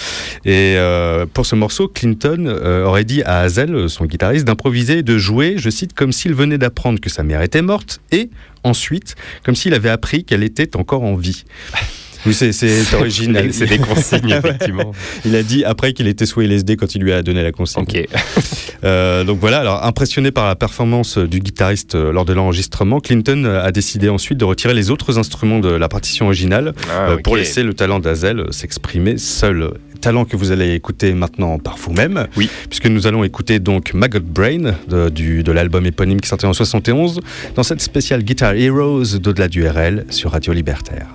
et euh, pour ce morceau, Clinton euh, aurait dit à Hazel, son guitariste, d'improviser et de jouer, je cite, comme s'il venait d'apprendre que sa mère était morte et ensuite comme s'il avait appris qu'elle était encore en vie. Oui, c'est- original.
C'est des consignes, effectivement.
Il a dit après qu'il était sous LSD quand il lui a donné la consigne.
Ok.
Euh, donc voilà, alors impressionné par la performance du guitariste euh, lors de l'enregistrement, Clinton euh, a décidé ensuite de retirer les autres instruments de la partition originale
Ah,
euh, pour laisser le talent d'Azel s'exprimer seul. Talent que vous allez écouter maintenant par vous-même,
Oui.
puisque nous allons écouter donc Maggot Brain de, du- de l'album éponyme qui sortait en 71 dans cette spéciale Guitar Heroes d'au-delà du RL sur Radio Libertaire.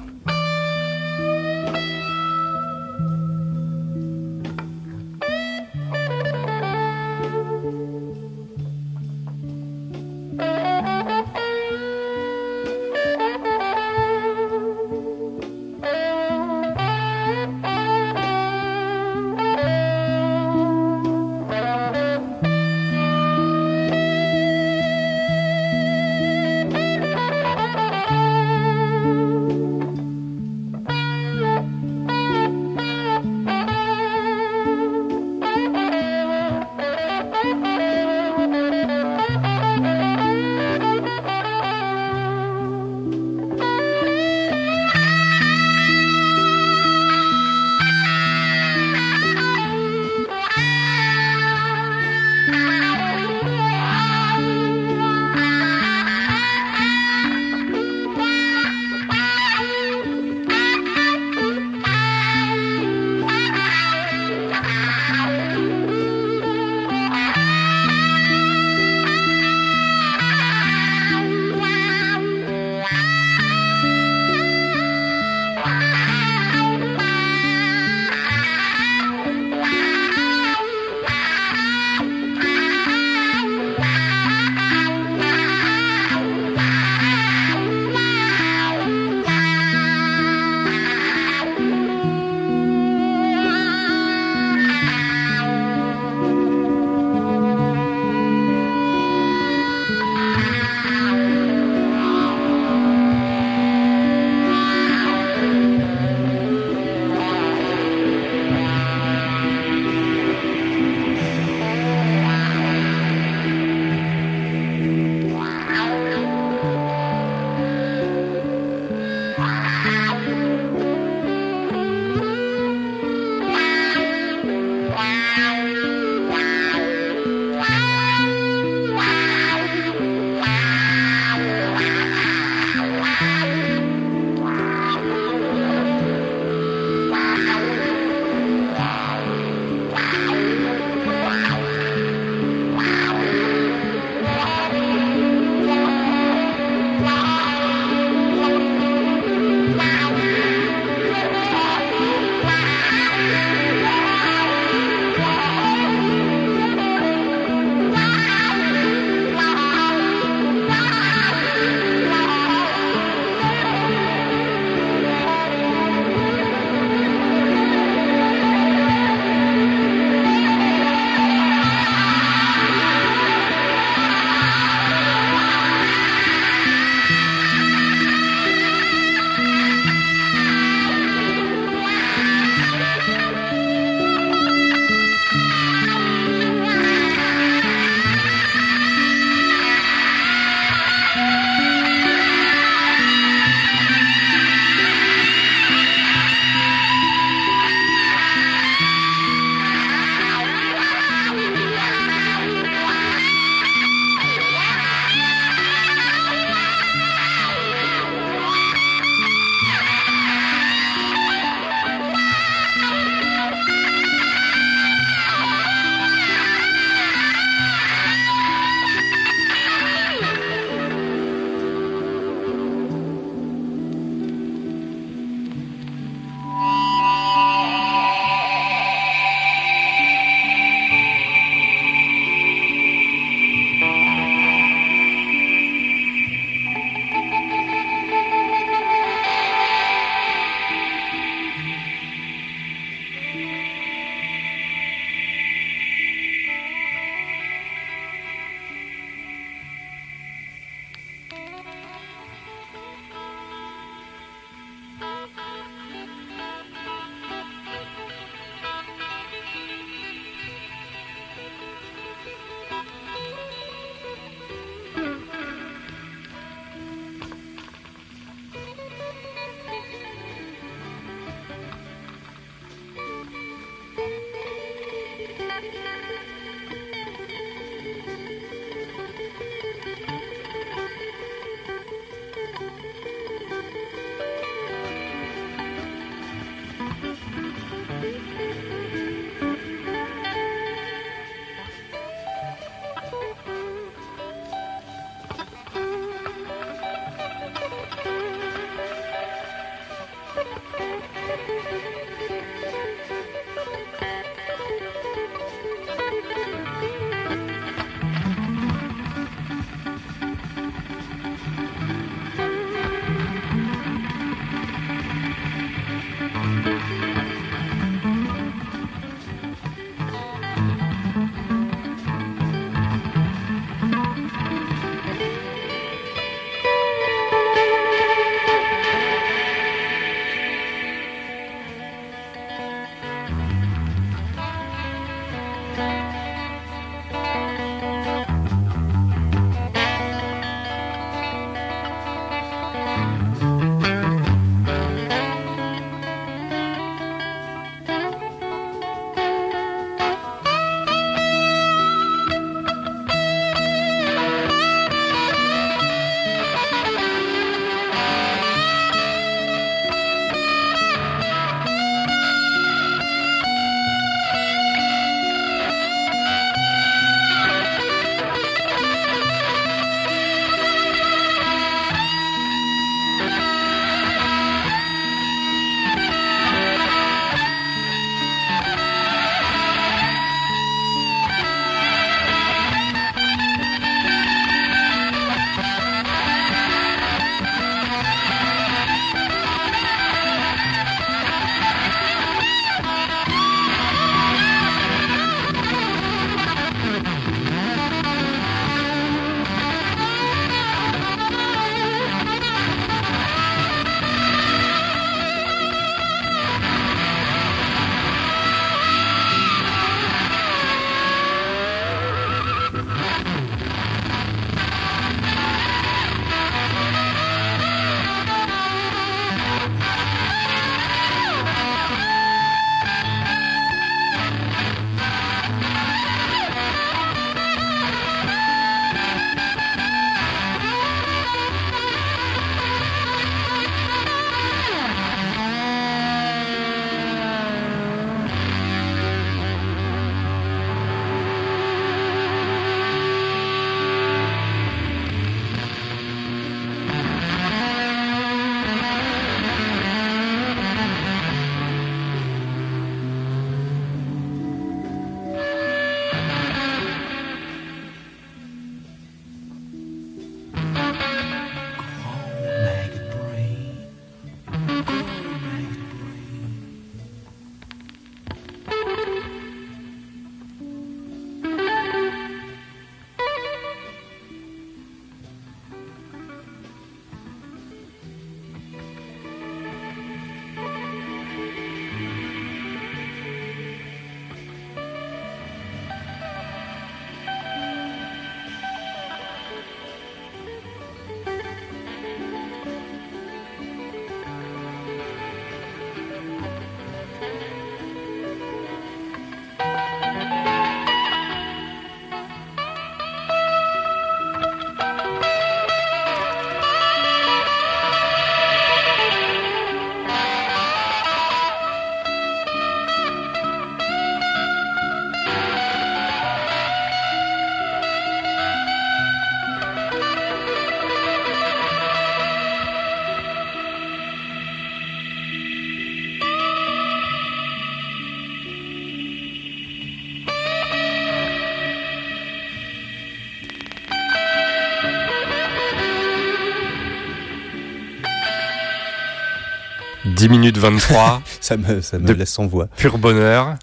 10 minutes 23,
Ça me, ça me
De-
laisse sans voix.
pur bonheur.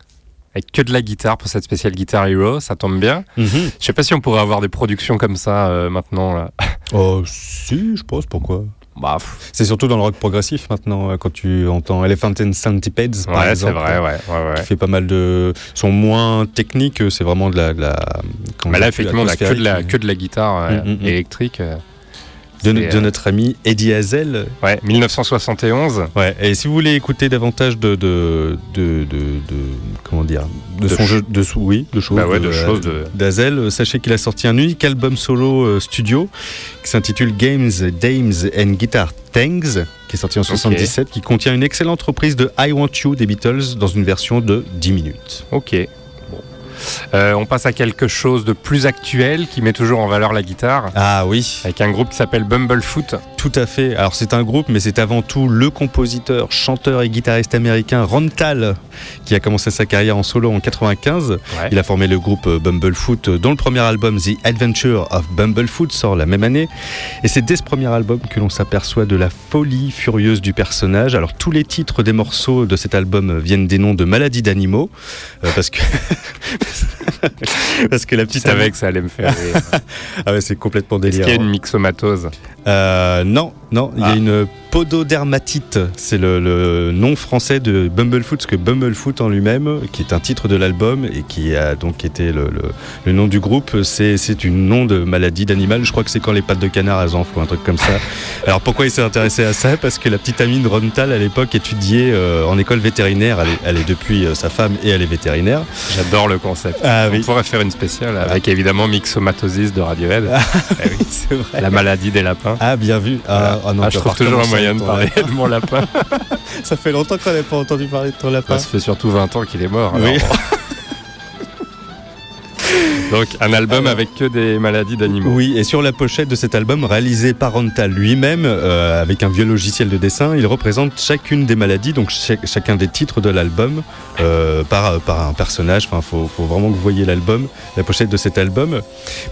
Avec que de la guitare pour cette spéciale Guitar Hero, ça tombe bien.
Mhm.
Je sais pas si on pourrait avoir des productions comme ça euh, maintenant. Là.
Oh, si, je pense, pourquoi?
Bah,
C'est surtout dans le rock progressif maintenant, euh, quand tu entends Elephant and Centipedes, par
ouais, c'est
exemple.
vrai, ouais, ouais, ouais.
Qui fait pas mal de. sont moins techniques, euh, c'est vraiment de la. de la comment
Bah là, effectivement, on a que de la, que de la guitare
Mm, mm, mm.
électrique.
De,
euh,
notre ami Eddie Hazel.
Ouais, 1971.
Ouais, et si vous voulez écouter davantage de. de, de, de, comment dire De, son jeu. De, oui, de choses.
Bah ouais, de choses
D'Hazel, euh, sachez qu'il a sorti un unique album solo euh, studio qui s'intitule Games, Dames and Guitar Things, qui est sorti en 77, qui contient une excellente reprise de I Want You des Beatles dans une version de 10 minutes.
Ok. Euh, on passe à quelque chose de plus actuel qui met toujours en valeur la guitare.
Ah oui,
Avec un groupe qui s'appelle Bumblefoot.
Tout à fait. Alors c'est un groupe, mais c'est avant tout le compositeur, chanteur et guitariste américain Ron Tal qui a commencé sa carrière en solo en 95.
Ouais.
Il a formé le groupe euh, Bumblefoot, euh, dont le premier album The Adventure of Bumblefoot sort la même année. Et c'est dès ce premier album que l'on s'aperçoit de la folie furieuse du personnage. Alors tous les titres des morceaux de cet album viennent des noms de maladies d'animaux, euh, parce que parce que la
Je
petite
savais que ça allait me faire rire.
ah ouais, c'est complètement
Est-ce
délire.
qu'il y a une myxomatose?
Euh, non, non, il y a
Ah.
une pododermatite. C'est le, le nom français de Bumblefoot, parce que Bumblefoot en lui-même, qui est un titre de l'album et qui a donc été le, le- le nom du groupe, c'est une nom de maladie d'animal. Je crois que c'est quand les pattes de canard elles enflent ou un truc comme ça. Alors pourquoi il s'est intéressé à ça? Parce que la petite amie de Rontal à l'époque étudiait euh, en école vétérinaire. Elle est, elle est depuis euh, sa femme et elle est vétérinaire.
J'adore le concept.
Ah
On pourrait faire une spéciale avec évidemment myxomatosis de Radiohead. Eh oui.
vrai.
La maladie des lapins.
Ah bien vu. Ah, ah non,
Ah, je trouve toujours un moyen de parler de mon lapin.
Ça fait longtemps qu'on n'avait pas entendu parler de ton lapin.
Ça fait surtout 20 ans qu'il est mort.
Oui.
Donc un album
Alors.
avec que des maladies d'animaux.
Oui, et sur la pochette de cet album, réalisé par Rontal lui-même, euh, avec un vieux logiciel de dessin, il représente chacune des maladies, donc chacun des titres de l'album, euh, par, par un personnage. Enfin, faut, faut vraiment que vous voyez l'album, la pochette de cet album.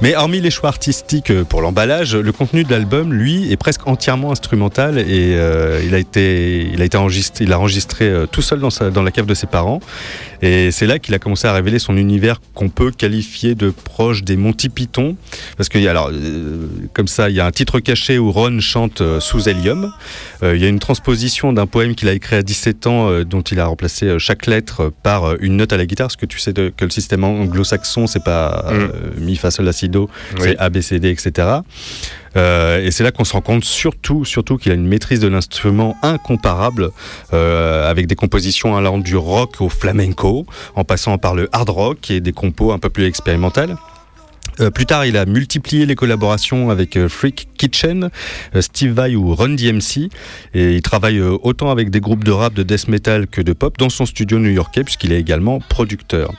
Mais hormis les choix artistiques euh, pour l'emballage, le contenu de l'album, lui, est presque entièrement instrumental et euh, il a été, il a été enregistré, il a enregistré tout seul dans, sa, dans la cave de ses parents. Et c'est là qu'il a commencé à révéler son univers qu'on peut qualifier de proche des Monty Python. Parce a, alors, euh, comme ça, il y a un titre caché où Ron chante euh, sous Hélium. Euh, il y a une transposition d'un poème qu'il a écrit à 17 ans, dont il a remplacé chaque lettre par une note à la guitare. Parce que tu sais de- que le système anglo-saxon, c'est pas euh, mi, fa, sol, la, si, do,
Oui.
c'est A, B, C, D, etc. Euh, et c'est là qu'on se rend compte surtout, surtout qu'il a une maîtrise de l'instrument incomparable, euh, avec des compositions allant du rock au flamenco, en passant par le hard rock et des compos un peu plus expérimentales. Euh, plus tard, il a multiplié les collaborations avec euh, Freak Kitchen, euh, Steve Vai ou Run DMC. Et il travaille autant avec des groupes de rap, de death metal que de pop dans son studio new-yorkais, puisqu'il est également producteur.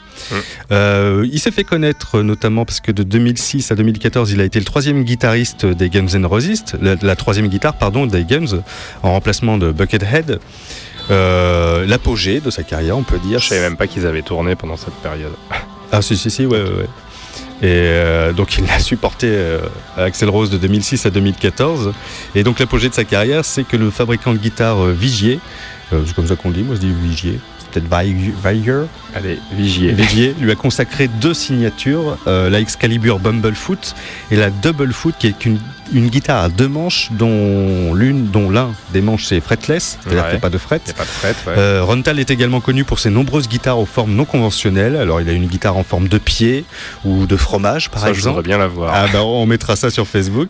Il s'est fait connaître notamment parce que de 2006 à 2014, il a été le troisième guitariste des Guns N' Roses, la, la troisième guitare, pardon, des Guns, en remplacement de Buckethead. Euh, L'apogée de sa carrière, on peut dire.
Je savais même pas qu'ils avaient tourné pendant cette période.
Ah si si si ouais ouais. ouais. Et euh, donc il l'a supporté euh, à Axel Rose de 2006 à 2014. Et donc l'apogée de sa carrière, c'est que le fabricant de guitare euh, Vigier, euh, c'est comme ça qu'on dit, moi je dis Vigier, c'est peut-être Vigier,
Allez, vigier.
Vigier, lui a consacré deux signatures, euh, la Excalibur Bumblefoot et la Double Foot, qui est une, une guitare à deux manches dont l'une, dont l'un des manches c'est fretless, c'est-à-dire
Ouais.
qu'il n'y a pas de fret.
Pas de fret, ouais.
Euh, Rontal est également connu pour ses nombreuses guitares aux formes non conventionnelles. Alors, il a une guitare en forme de pied ou de fromage, par
ça, je
exemple.
voudrais bien la voir.
Ah bah, on mettra ça sur Facebook.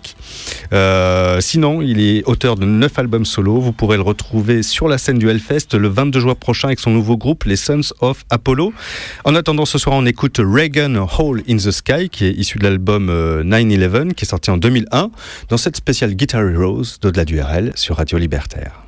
Euh, sinon, il est auteur de neuf albums solo. Vous pourrez le retrouver sur la scène du Hellfest le 22 juin prochain avec son nouveau groupe, les Sons of Apollo. En attendant, ce soir, on écoute Reagan Hole in the Sky, qui est issu de l'album euh, 9-11, qui est sorti en 2001, dans cette spéciale Guitar Heroes d'au-delà du RL sur Radio Libertaire.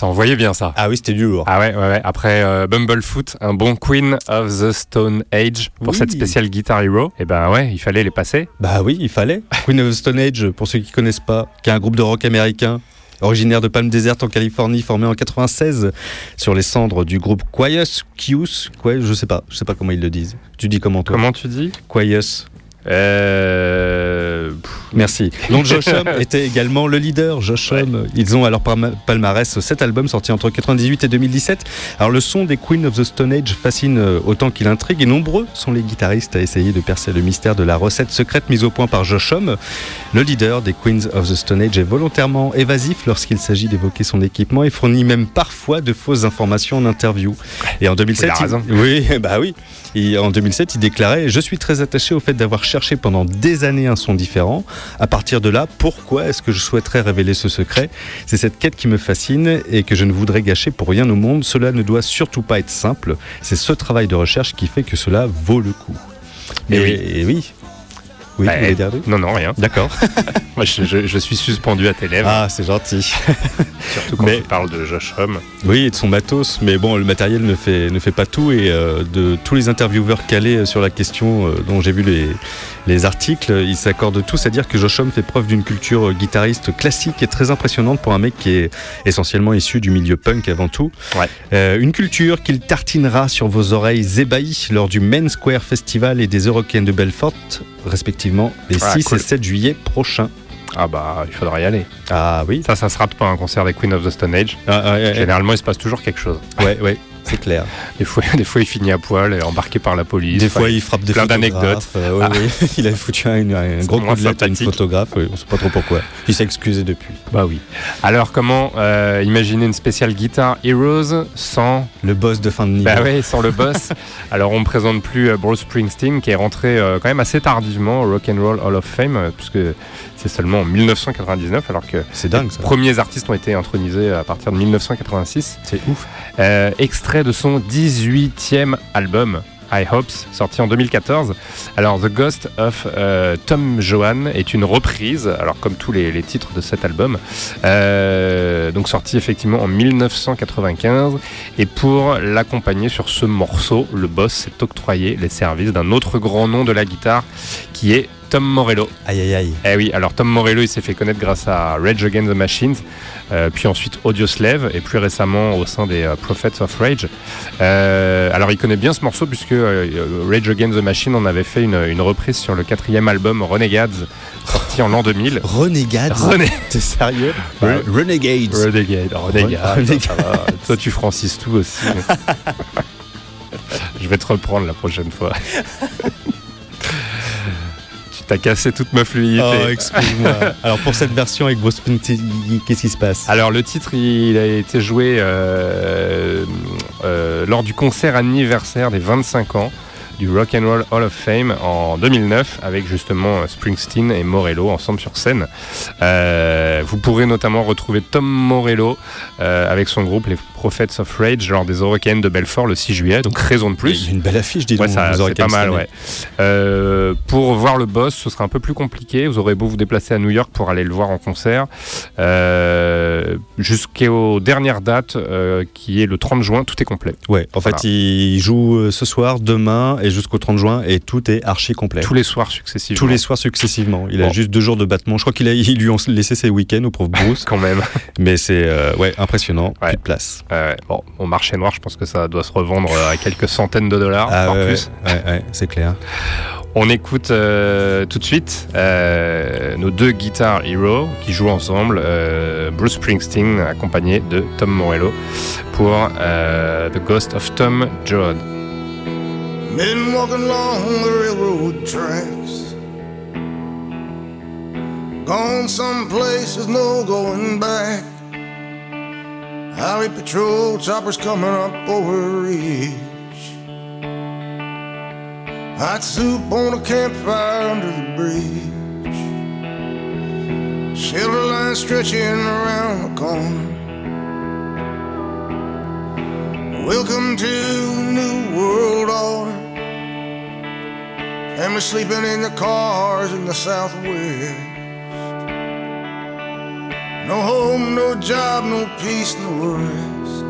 Ça envoyait bien ça.
Ah oui, c'était du lourd.
Ah ouais, ouais, ouais. Après euh, Bumblefoot, un bon Queen of the Stone Age pour
Oui.
cette spéciale Guitar Hero. Et ben ouais, il fallait les passer.
Bah oui, il fallait. Queen of the Stone Age, pour ceux qui connaissent pas, qui est un groupe de rock américain originaire de Palm Desert en Californie, formé en 96 sur les cendres du groupe Quius, Quius, quoi, je sais pas, je sais pas comment ils le disent. Tu dis comment toi?
Comment tu dis?
Quius.
Euh...
Merci. Donc Josh Homme était également le leader. Josh Homme, ils ont parma- palmarès cet album sorti entre 98 et 2017. Alors le son des Queen of the Stone Age fascine euh, autant qu'il intrigue et nombreux sont les guitaristes à essayer de percer le mystère de la recette secrète mise au point par Josh Homme. Le leader des Queens of the Stone Age est volontairement évasif lorsqu'il s'agit d'évoquer son équipement et fournit même parfois de fausses informations en interview. Et en 2007,
Il a raison.
oui, bah oui. Et en 2007, il déclarait Je suis très attaché au fait d'avoir cherché pendant des années un son différent. À partir de là, pourquoi est-ce que je souhaiterais révéler ce secret? C'est cette quête qui me fascine et que je ne voudrais gâcher pour rien au monde. Cela ne doit surtout pas être simple. C'est ce travail de recherche qui fait que cela vaut le coup.
Et
Et
oui.
et oui. Oui,
bah,
dire
non, non, rien.
D'accord.
Moi, je, je- je suis suspendu à tes lèvres,
Ah, c'est gentil.
surtout quand
mais-
tu parles de Josh Homme.
Oui, et de son matos, mais bon, le matériel ne fait, ne fait pas tout. Et euh, de tous les intervieweurs calés sur la question euh, dont j'ai vu les, les articles, ils s'accordent tous à dire que Josh Homme fait preuve d'une culture guitariste classique et très impressionnante pour un mec qui est essentiellement issu du milieu punk avant tout.
Ouais.
Euh, une culture qu'il tartinera sur vos oreilles ébahies lors du Main Square Festival et des Eurocaines de Belfort, respectivement les
Ah,
6
cool.
et 7 juillet prochains.
Ah bah, il faudra y aller.
Ah oui.
Ça, ça se rate pas un concert des Queen of the Stone Age.
Ah, ouais,
Généralement, il se passe toujours quelque chose.
ouais, ouais, c'est clair.
Des fois, des fois, il finit à poil, et embarqué par la police.
Des fois, il frappe des
plein d'anecdotes.
Euh,
Ah.
ouais. Il a foutu un, gros coup de lettre à une photographe. ouais, on sait pas trop pourquoi. Il s'est excusé depuis.
Bah oui. Alors, comment euh, imaginer une spéciale Guitar Heroes sans
Le boss de fin de niveau.
Bah oui, sans le boss. Alors on ne présente plus euh, Bruce Springsteen qui est rentré euh, quand même assez tardivement au Rock and Roll Hall of Fame euh, puisque c'est seulement en 1999 alors que
C'est dingue
les
ça.
premiers artistes ont été intronisés à partir de 1986.
C'est ouf.
Euh, de son 18e album. High Hopes, sorti en 2014. Alors, The Ghost of euh, Tom Johan est une reprise, alors comme tous les, les titres de cet album, euh, donc sorti effectivement en 1995. Et pour l'accompagner sur ce morceau, le boss s'est octroyé les services d'un autre grand nom de la guitare qui est Tom Morello.
Aïe aïe aïe.
Eh oui, alors Tom Morello, il s'est fait connaître grâce à Rage Against the Machines, euh, puis ensuite Audioslave, et plus récemment au sein des euh, Prophets of Rage. Euh, alors il connaît bien ce morceau puisque euh, Rage Against the Machine en avait fait une, une reprise sur le quatrième album Renegades, sorti en l'an 2000.
Renegade.
René-
T'es sérieux?
Ouais.
Renegades.
Renegade, Renegade,
Renegade.
ça va. Toi tu Francis tout aussi. Je vais te reprendre la prochaine fois. t'as cassé toute ma fluidité.
Oh, excuse-moi. Alors pour cette version avec Bruce Springsteen, qu'est-ce qui se passe?
Alors le titre, il a été joué euh, euh, lors du concert anniversaire des 25 ans du Rock and Roll Hall of Fame en 2009 avec justement Springsteen et Morello ensemble sur scène. Euh, vous pourrez notamment retrouver Tom Morello euh, avec son groupe les Prophets of Rage lors des Eurocaines de Belfort le 6 juillet. Donc raison de plus.
une belle affiche, dis
Ouais,
donc. aurez
c'est pas mal, ouais. Euh, pour voir le boss, ce sera un peu plus compliqué. Vous aurez beau vous déplacer à New York pour aller le voir en concert. Euh, Jusqu'aux dernières dates, euh, qui est le 30 juin, tout est complet.
Ouais, en fait, il joue euh, ce soir, demain et jusqu'au 30 juin et tout est archi complet.
Tous les soirs successivement.
Tous les soirs successivement. Il a juste deux jours de battement. Je crois qu'il a, ils lui ont laissé ses week-ends au pauvre Bruce.
Quand même.
mais c'est euh, ouais, impressionnant.
Ouais.
Plus de place.
Euh, bon, au marché noir, je pense que ça doit se revendre à quelques centaines de dollars,
Ah ouais,
plus.
ouais, c'est clair.
On écoute euh, tout de suite euh, nos deux guitar heroes qui jouent ensemble, Bruce Springsteen accompagné de Tom Morello pour The Ghost of Tom Joad.
Been walking along the railroad tracks. Gone some places, no going back. Highway patrol choppers coming up over ridge. Hot soup on a campfire under the bridge. Shelter line stretching around the corner. Welcome to new world order. Family sleeping in the cars in the southwest.
No home, no job, no peace, no rest.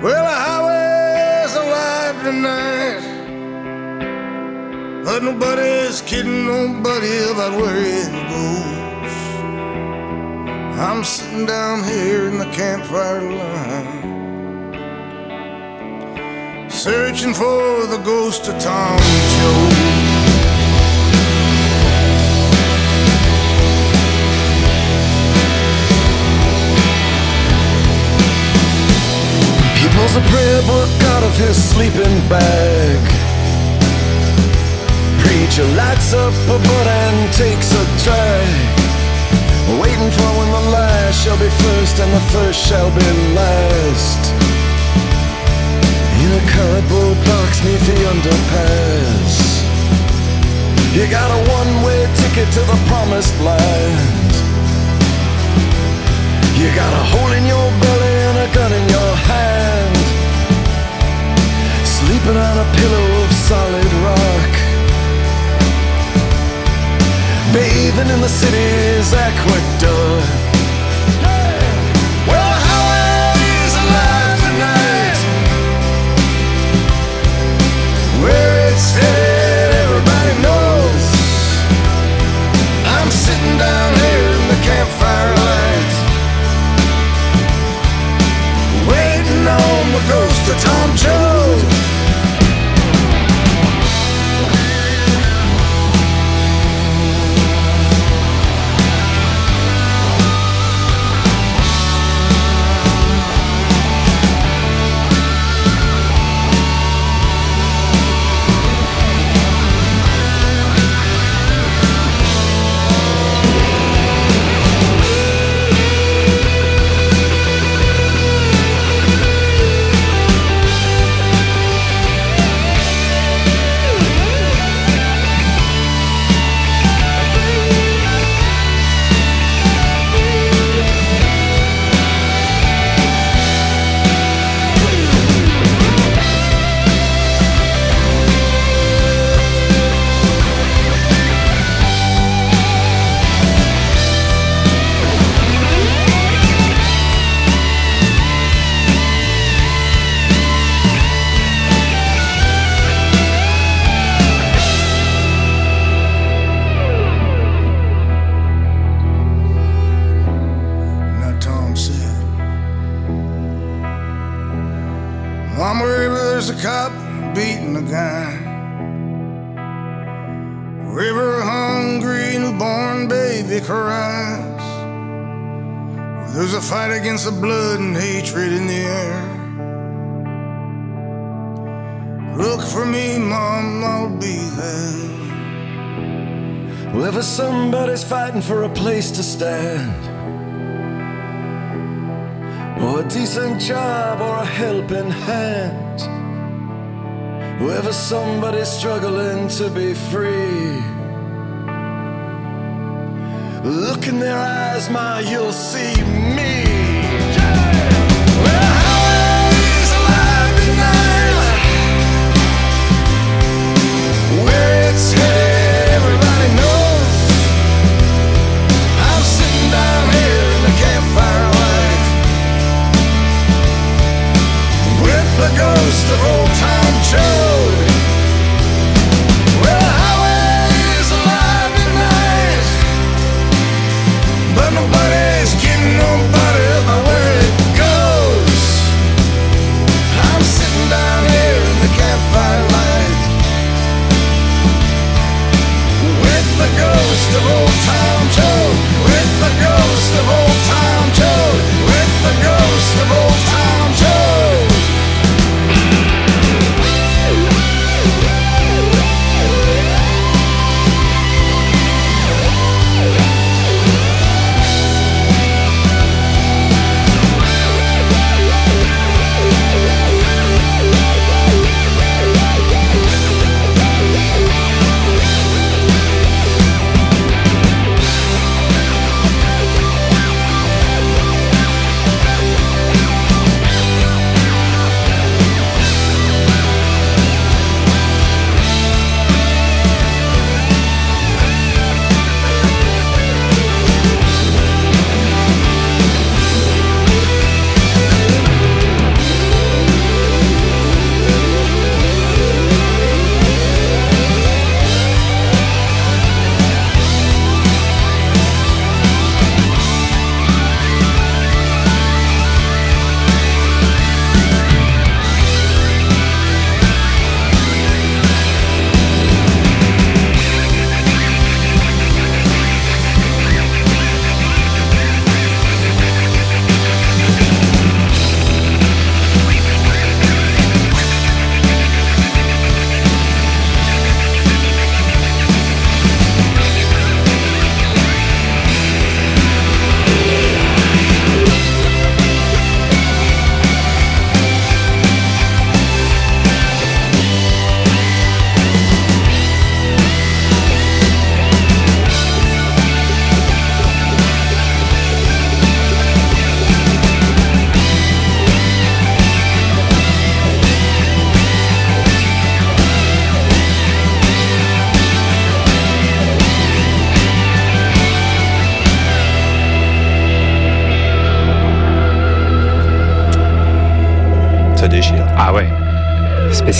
Well, the highway's alive tonight. But nobody's kidding nobody about where it goes. I'm sitting down here in the campfire line, searching for the ghost of Tom Joe. He pulls a prayer book out of his sleeping bag. Preacher lights up a butt and takes a drag. Waiting for when the last shall be first and the first shall be last. In a cardboard box neath the underpass. You got a one-way ticket to the promised land. You got a hole in your belly and a gun in your hand. Sleeping on a pillow of solid rock. Bathing in the city's aqueduct. The campfire light. Waiting on the ghost of Tom Jones. Stand. Or a decent job or a helping hand. Wherever somebody's struggling to be free. Look in their eyes, my, you'll see me.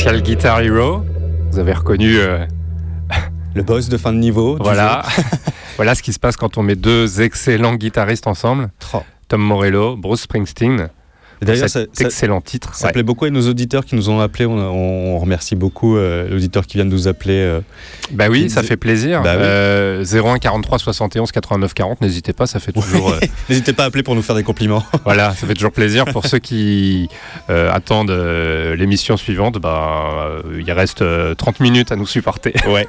Spécial Guitar Hero. Vous avez reconnu. euh,
Le boss de fin de niveau.
voilà. voilà ce qui se passe quand on met deux excellents guitaristes ensemble. Tom Morello, Bruce Springsteen.
Et D'ailleurs,
cet excellent titre.
ça
Ouais.
plaît beaucoup à nos auditeurs qui nous ont appelés. On, on remercie beaucoup euh, l'auditeur qui vient de nous appeler. euh.
Bah oui, ça fait plaisir.
Bah oui.
Euh, 01 43 71 89 40, n'hésitez pas, ça fait toujours. euh,
N'hésitez pas à appeler pour nous faire des compliments.
voilà, ça fait toujours plaisir pour ceux qui euh, attendent l'émission suivante. Bah, il reste euh, 30 minutes à nous supporter.
Ouais.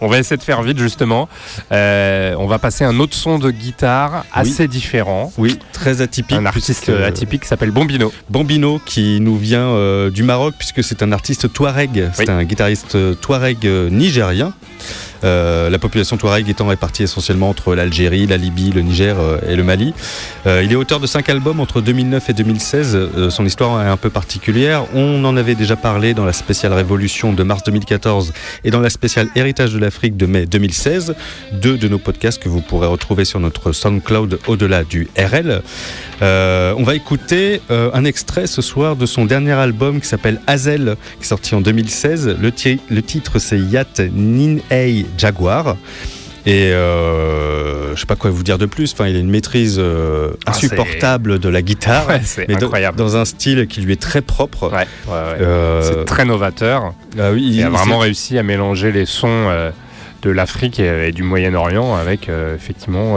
On va essayer de faire vite justement. On va passer un autre son de guitare assez différent.
Oui, très atypique.
Un artiste atypique s'appelle Bombino.
Bambino qui nous vient euh, du Maroc puisque c'est un artiste touareg, c'est
Oui.
un guitariste euh, touareg euh, nigérien. Euh, la population touareg étant répartie essentiellement entre l'Algérie, la Libye, le Niger euh, et le Mali. Euh, il est auteur de cinq albums entre 2009 et 2016. Euh, son histoire est un peu particulière. On en avait déjà parlé dans la spéciale Révolution de mars 2014 et dans la spéciale Héritage de l'Afrique de mai 2016. Deux de nos podcasts que vous pourrez retrouver sur notre SoundCloud au-delà du RL. Euh, on va écouter un extrait ce soir de son dernier album qui s'appelle est sorti en 2016. Le, le titre c'est Yat Nin Ei Jaguar. Et euh, je sais pas quoi vous dire de plus. Enfin, il a une maîtrise euh,
Ah,
insupportable de la guitare,
Ouais,
mais dans-
incroyable.
dans un style qui lui est très propre.
Ouais, ouais, ouais.
Euh,
C'est très novateur.
ah oui,
Il, a vraiment réussi à mélanger les sons euh, de l'Afrique et, et du Moyen-Orient avec effectivement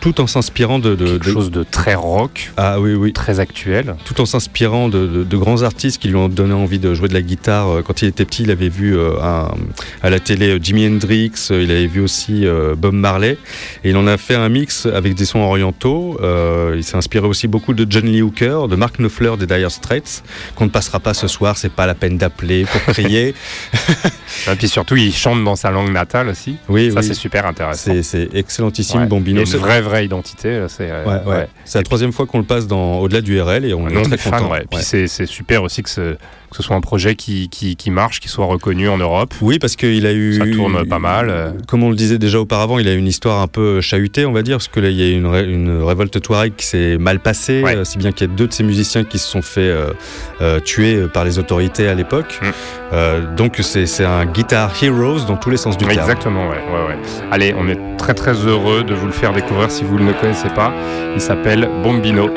tout en s'inspirant de, de-
quelque
de-
chose de très rock,
ah oui oui
très actuel.
tout en s'inspirant de, grands artistes qui lui ont donné envie de jouer de la guitare. Euh, Quand il était petit, il avait vu euh, à la télé euh, Jimi Hendrix, il avait vu aussi Bob Marley, et il en a fait un mix avec des sons orientaux. Euh, il s'est inspiré aussi beaucoup de John Lee Hooker, de Mark Knopfler des Dire Straits, qu'on ne passera pas ce soir, c'est pas la peine d'appeler pour crier.
Et puis surtout, il chante dans sa langue natale aussi.
oui,
Ça,
oui.
c'est super intéressant.
C'est excellentissime,
Ouais.
Bombino.
Il y a
C'est
une vraie, vraie identité. C'est euh,
ouais, ouais.
ouais.
C'est la troisième fois qu'on le passe dans au-delà du RL et on est très content.
Puis c'est super aussi que ce, que ce soit un projet qui, qui, qui marche, qui soit reconnu en Europe.
Oui, parce qu'il a eu.
Ça tourne pas mal.
Comme on le disait déjà auparavant, il a une histoire un peu chahutée, on va dire, parce que là, il y a eu une, ré- une révolte touareg qui s'est mal passée,
Ouais.
euh, si bien qu'il y a deux de ses musiciens qui se sont fait euh, euh, tuer par les autorités à l'époque.
Mm.
Euh, donc, c'est c'est un guitar heroes dans tous les sens du terme.
Exactement, ouais, ouais, ouais. Allez, on est très très heureux de vous le faire découvrir si vous ne le connaissez pas. Il s'appelle Bombino.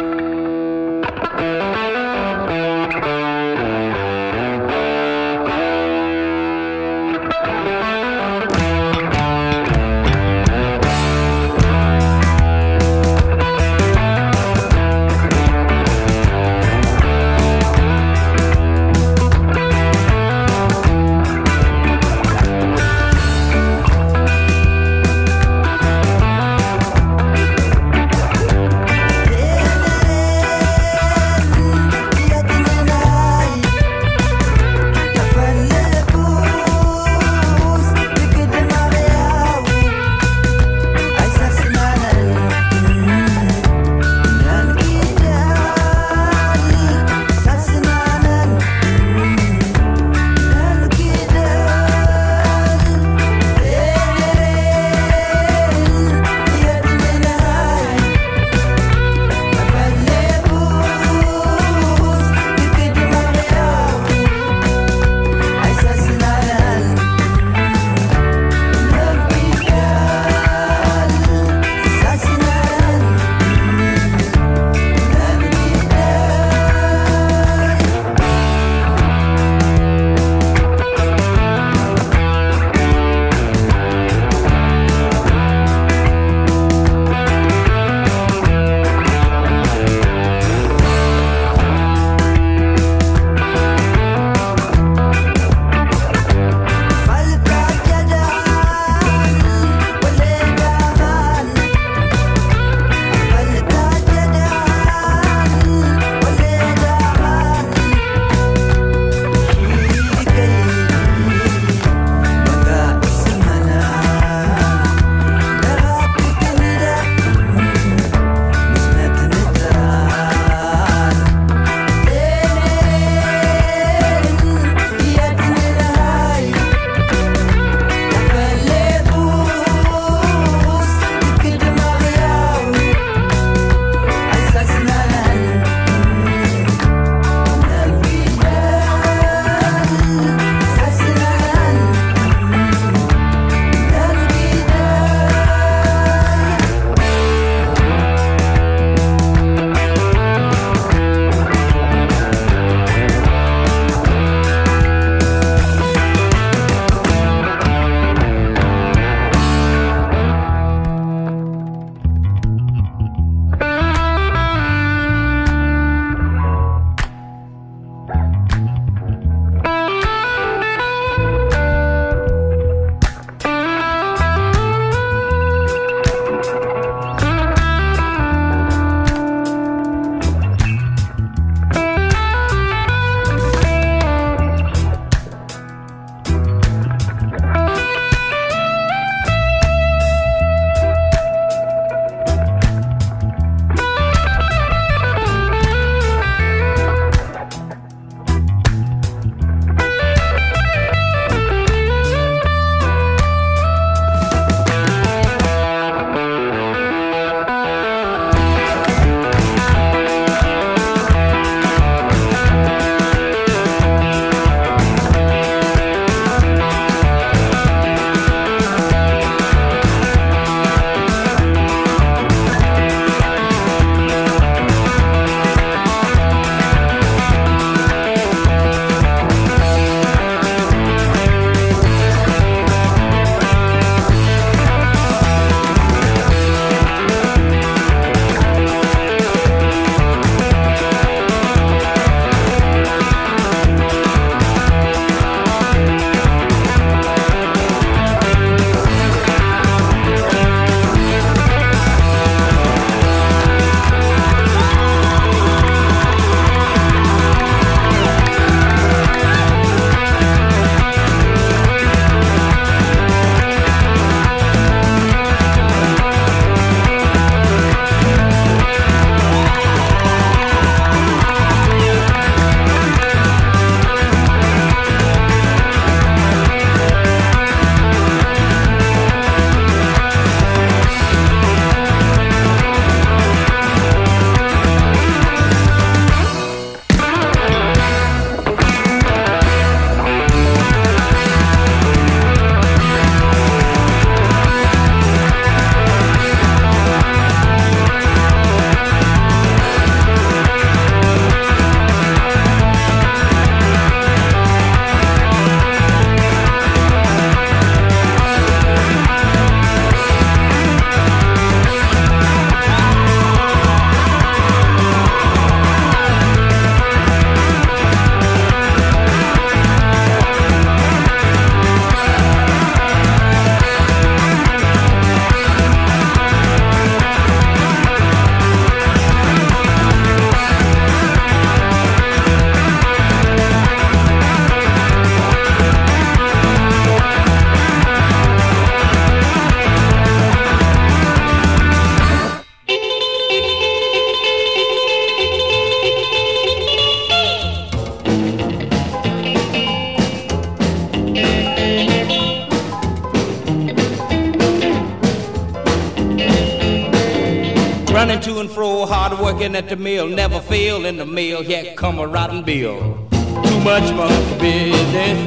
Working at the mill, never fail in the mill, yet come a rotten bill. Too much monkey business,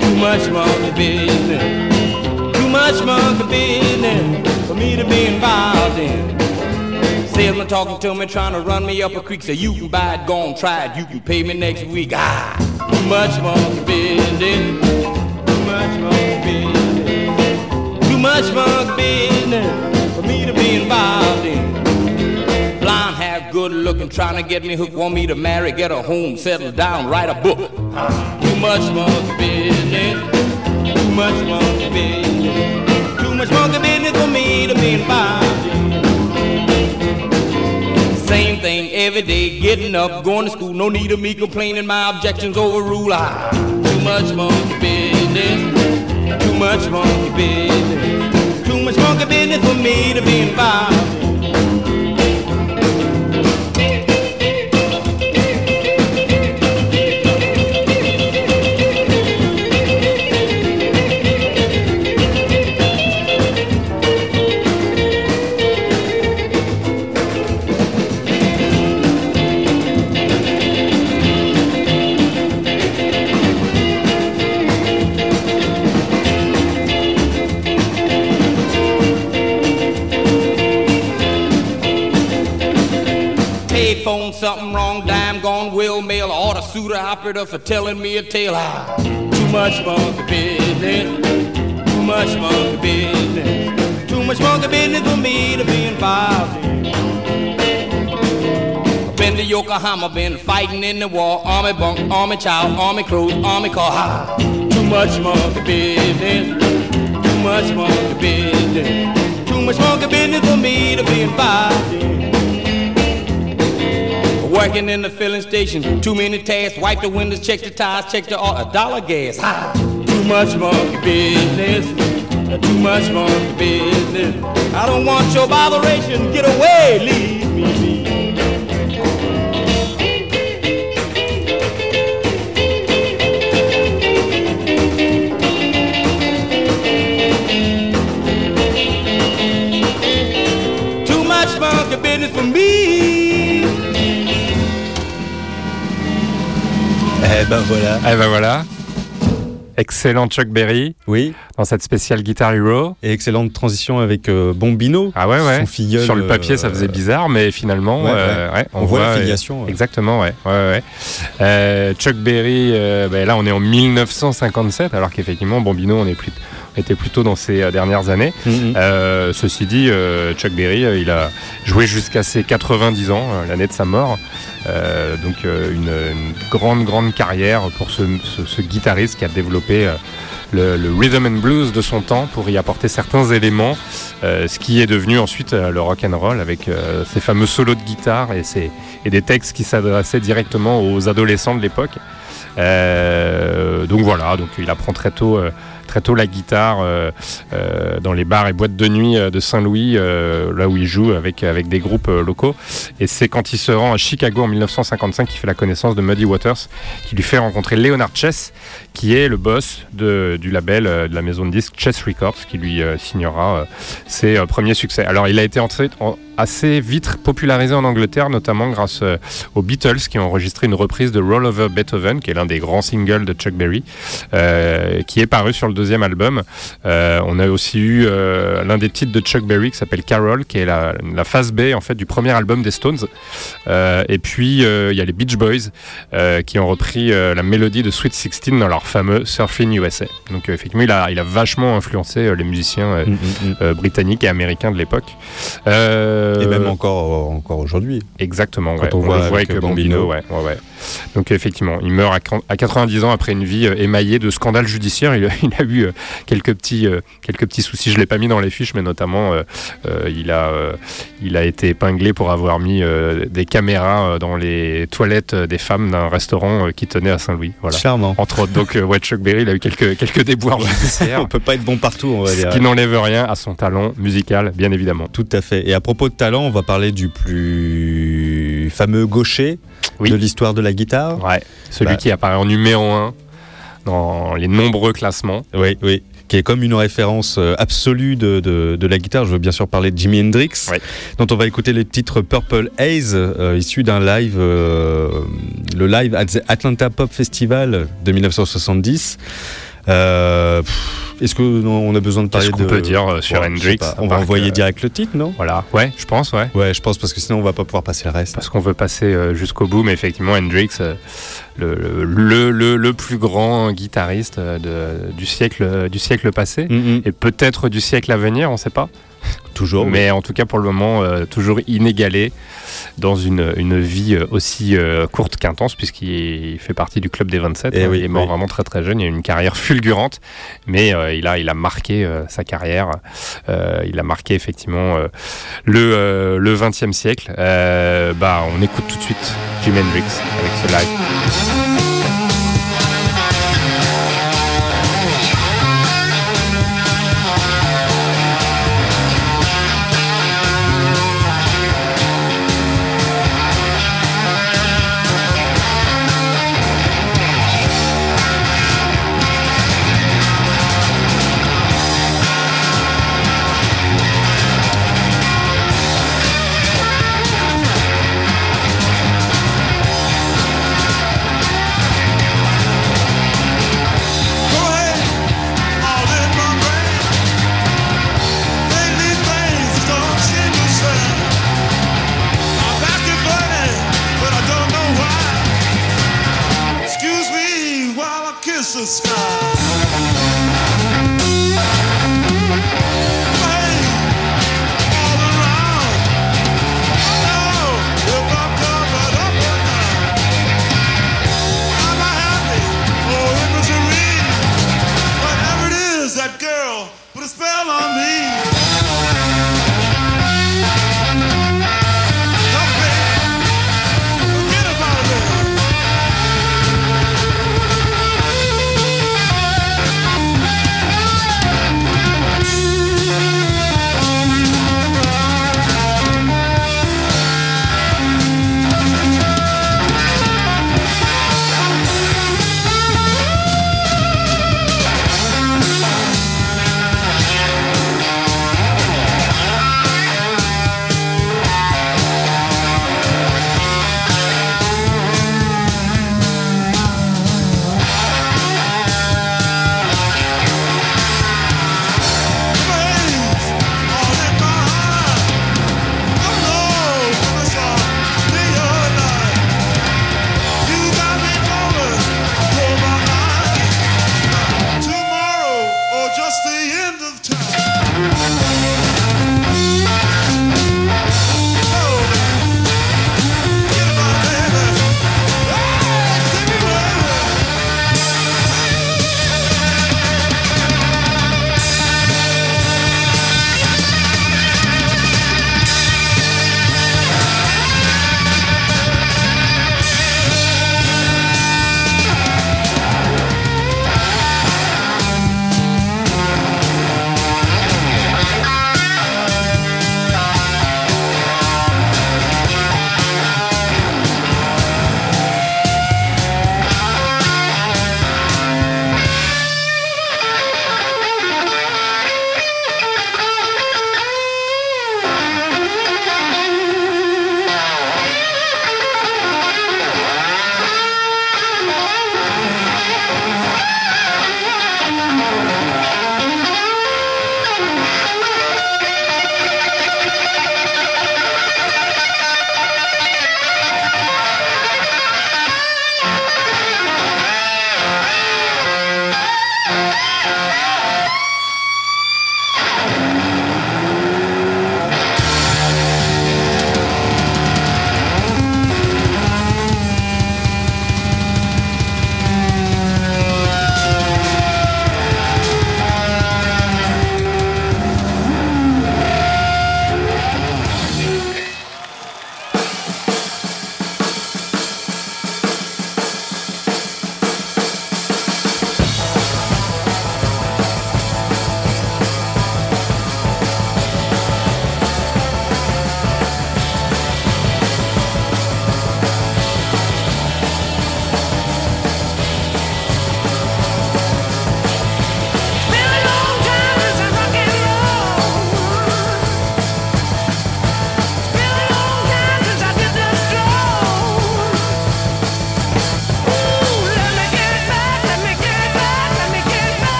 too much monkey business, too much monkey business for me to be involved in. Salesman talking to me, trying to run me up a creek. Say you can buy it, go on, try it. You can pay me next week. Ah, too much monkey business. Too much monkey business. Too much monkey business for me to be involved in. Looking, trying to get me hooked. Want me to marry, get a home, settle down, write a book. Too much monkey business. Too much monkey business. Too much monkey business for me to be involved. Same thing every day, getting up, going to school. No need of me complaining, my objections overrule. Ah, too much monkey business, too much monkey business, too much monkey business for me to be involved. Mail, order operator for telling me a tale. Ah, too much monkey business, too much monkey business, too much monkey business for me to be involved in. Been to Yokohama, been fighting in the war, army bunk, army child, army clothes, army car. Ah, too much monkey business, too much monkey business, too much monkey business for me to be involved in. Working in the filling station, too many tasks. Wipe the windows, check the tires, check the oil, a dollar gas. Ha! Too much monkey business, too much monkey business. I don't want your botheration. Get away, leave me be.
Ben voilà.
Eh ben voilà. Excellent Chuck Berry
Oui.
dans cette spéciale Guitar Hero.
Et excellente transition avec euh, Bombino.
Ah ouais, ouais.
Son filleul,
Sur le papier, ça faisait
euh,
bizarre, mais finalement,
ouais,
euh, ouais,
On voit la filiation.
Exactement, ouais. ouais, ouais. Chuck Berry, ben là, on est en 1957, alors qu'effectivement, Bombino, on est plus, était plutôt dans ces euh, dernières années.
Mhm.
Euh, ceci dit, euh, Chuck Berry, il a joué jusqu'à ses 90 ans, l'année de sa mort. Donc une, une grande, grande carrière pour ce, ce- ce guitariste qui a développé le, le rhythm and blues de son temps pour y apporter certains éléments, euh, ce qui est devenu ensuite euh, le rock and roll avec euh, ces fameux solos de guitare et, et des textes qui s'adressaient directement aux adolescents de l'époque. Donc voilà, donc il apprend très tôt, très tôt la guitare euh, euh, dans les bars et boîtes de nuit euh, de Saint-Louis, là où il joue avec, des groupes locaux. Et c'est quand il se rend à Chicago en 1955 qu'il fait la connaissance de Muddy Waters, qui lui fait rencontrer Leonard Chess, qui est le boss de, du label euh, de la maison de disques Chess Records, qui lui euh, signera euh, ses premiers succès. Alors il a été assez vite popularisé en Angleterre, notamment grâce aux Beatles, qui ont enregistré une reprise de Roll Over Beethoven, qui est l'un des grands singles de Chuck Berry, qui est paru sur le deuxième album. On a aussi eu l'un des titres de Chuck Berry qui s'appelle Carol, qui est la, phase B en fait du premier album des Stones. Et puis il y a les Beach Boys qui ont repris la mélodie de Sweet 16 dans leur fameux Surfing USA. Donc euh, effectivement, il a, il a vachement influencé euh, les musiciens euh,
Mm, mm, mm.
euh, britanniques et américains de l'époque. Euh,
Et même encore, encore aujourd'hui.
Exactement,
Quand
ouais.
on voit
le voit
avec
avec,
Bambino.
Bambino. ouais, ouais, ouais. Donc effectivement, il meurt à, qu- à 90 ans après une vie euh, émaillée de scandales judiciaires. Il, a- il a eu euh, quelques petits, euh, quelques petits soucis. Je l'ai pas mis dans les fiches, mais notamment, euh, il a, euh, il a été épinglé pour avoir mis euh, des caméras dans les toilettes des femmes d'un restaurant qui tenait à Saint-Louis. Voilà.
Charmant.
Entre autres, donc ouais, Chuck Berry, il a eu quelques, quelques déboires judiciaires.
on peut pas être bon partout, on va
Ce
dire.
qui n'enlève rien à son talent musical, bien évidemment.
Tout à fait. Et à propos de talent, on va parler du plus fameux gaucher
Oui.
de l'histoire de la guitare.
Ouais, celui
Bah.
qui apparaît en numéro 1 dans les nombreux classements.
Oui, oui. qui est comme une référence euh, absolue de, de- de la guitare. Je veux bien sûr parler de Jimi Hendrix, dont on va écouter le titre Purple Haze, euh, issu d'un live, euh, le live at the Atlanta Pop Festival de 1970. Euh, Est-ce qu'on a besoin de parler
Qu'est-ce qu'on
de...
peut dire euh, sur Hendrix
On va envoyer
que-
direct le titre, non?
Voilà, ouais, je pense, ouais.
Ouais, je pense parce que sinon on va pas pouvoir passer le reste.
Parce qu'on veut passer euh, jusqu'au bout, mais effectivement, Hendrix, le, le, le, le plus grand guitariste de, du, siècle, du siècle passé,
Mm,
et peut-être du siècle à venir, on ne sait pas.
Toujours.
Mais en tout cas, pour le moment, euh, toujours inégalé dans une, une vie euh, aussi euh, courte qu'intense, puisqu'il fait partie du club des 27.
Eh
hein.
oui,
il est mort
oui.
vraiment très très jeune. Il a une carrière fulgurante, mais euh, il, a, il a marqué sa carrière. Il a marqué effectivement le, le 20e siècle. Bah, on écoute tout de suite Jimi Hendrix avec ce live.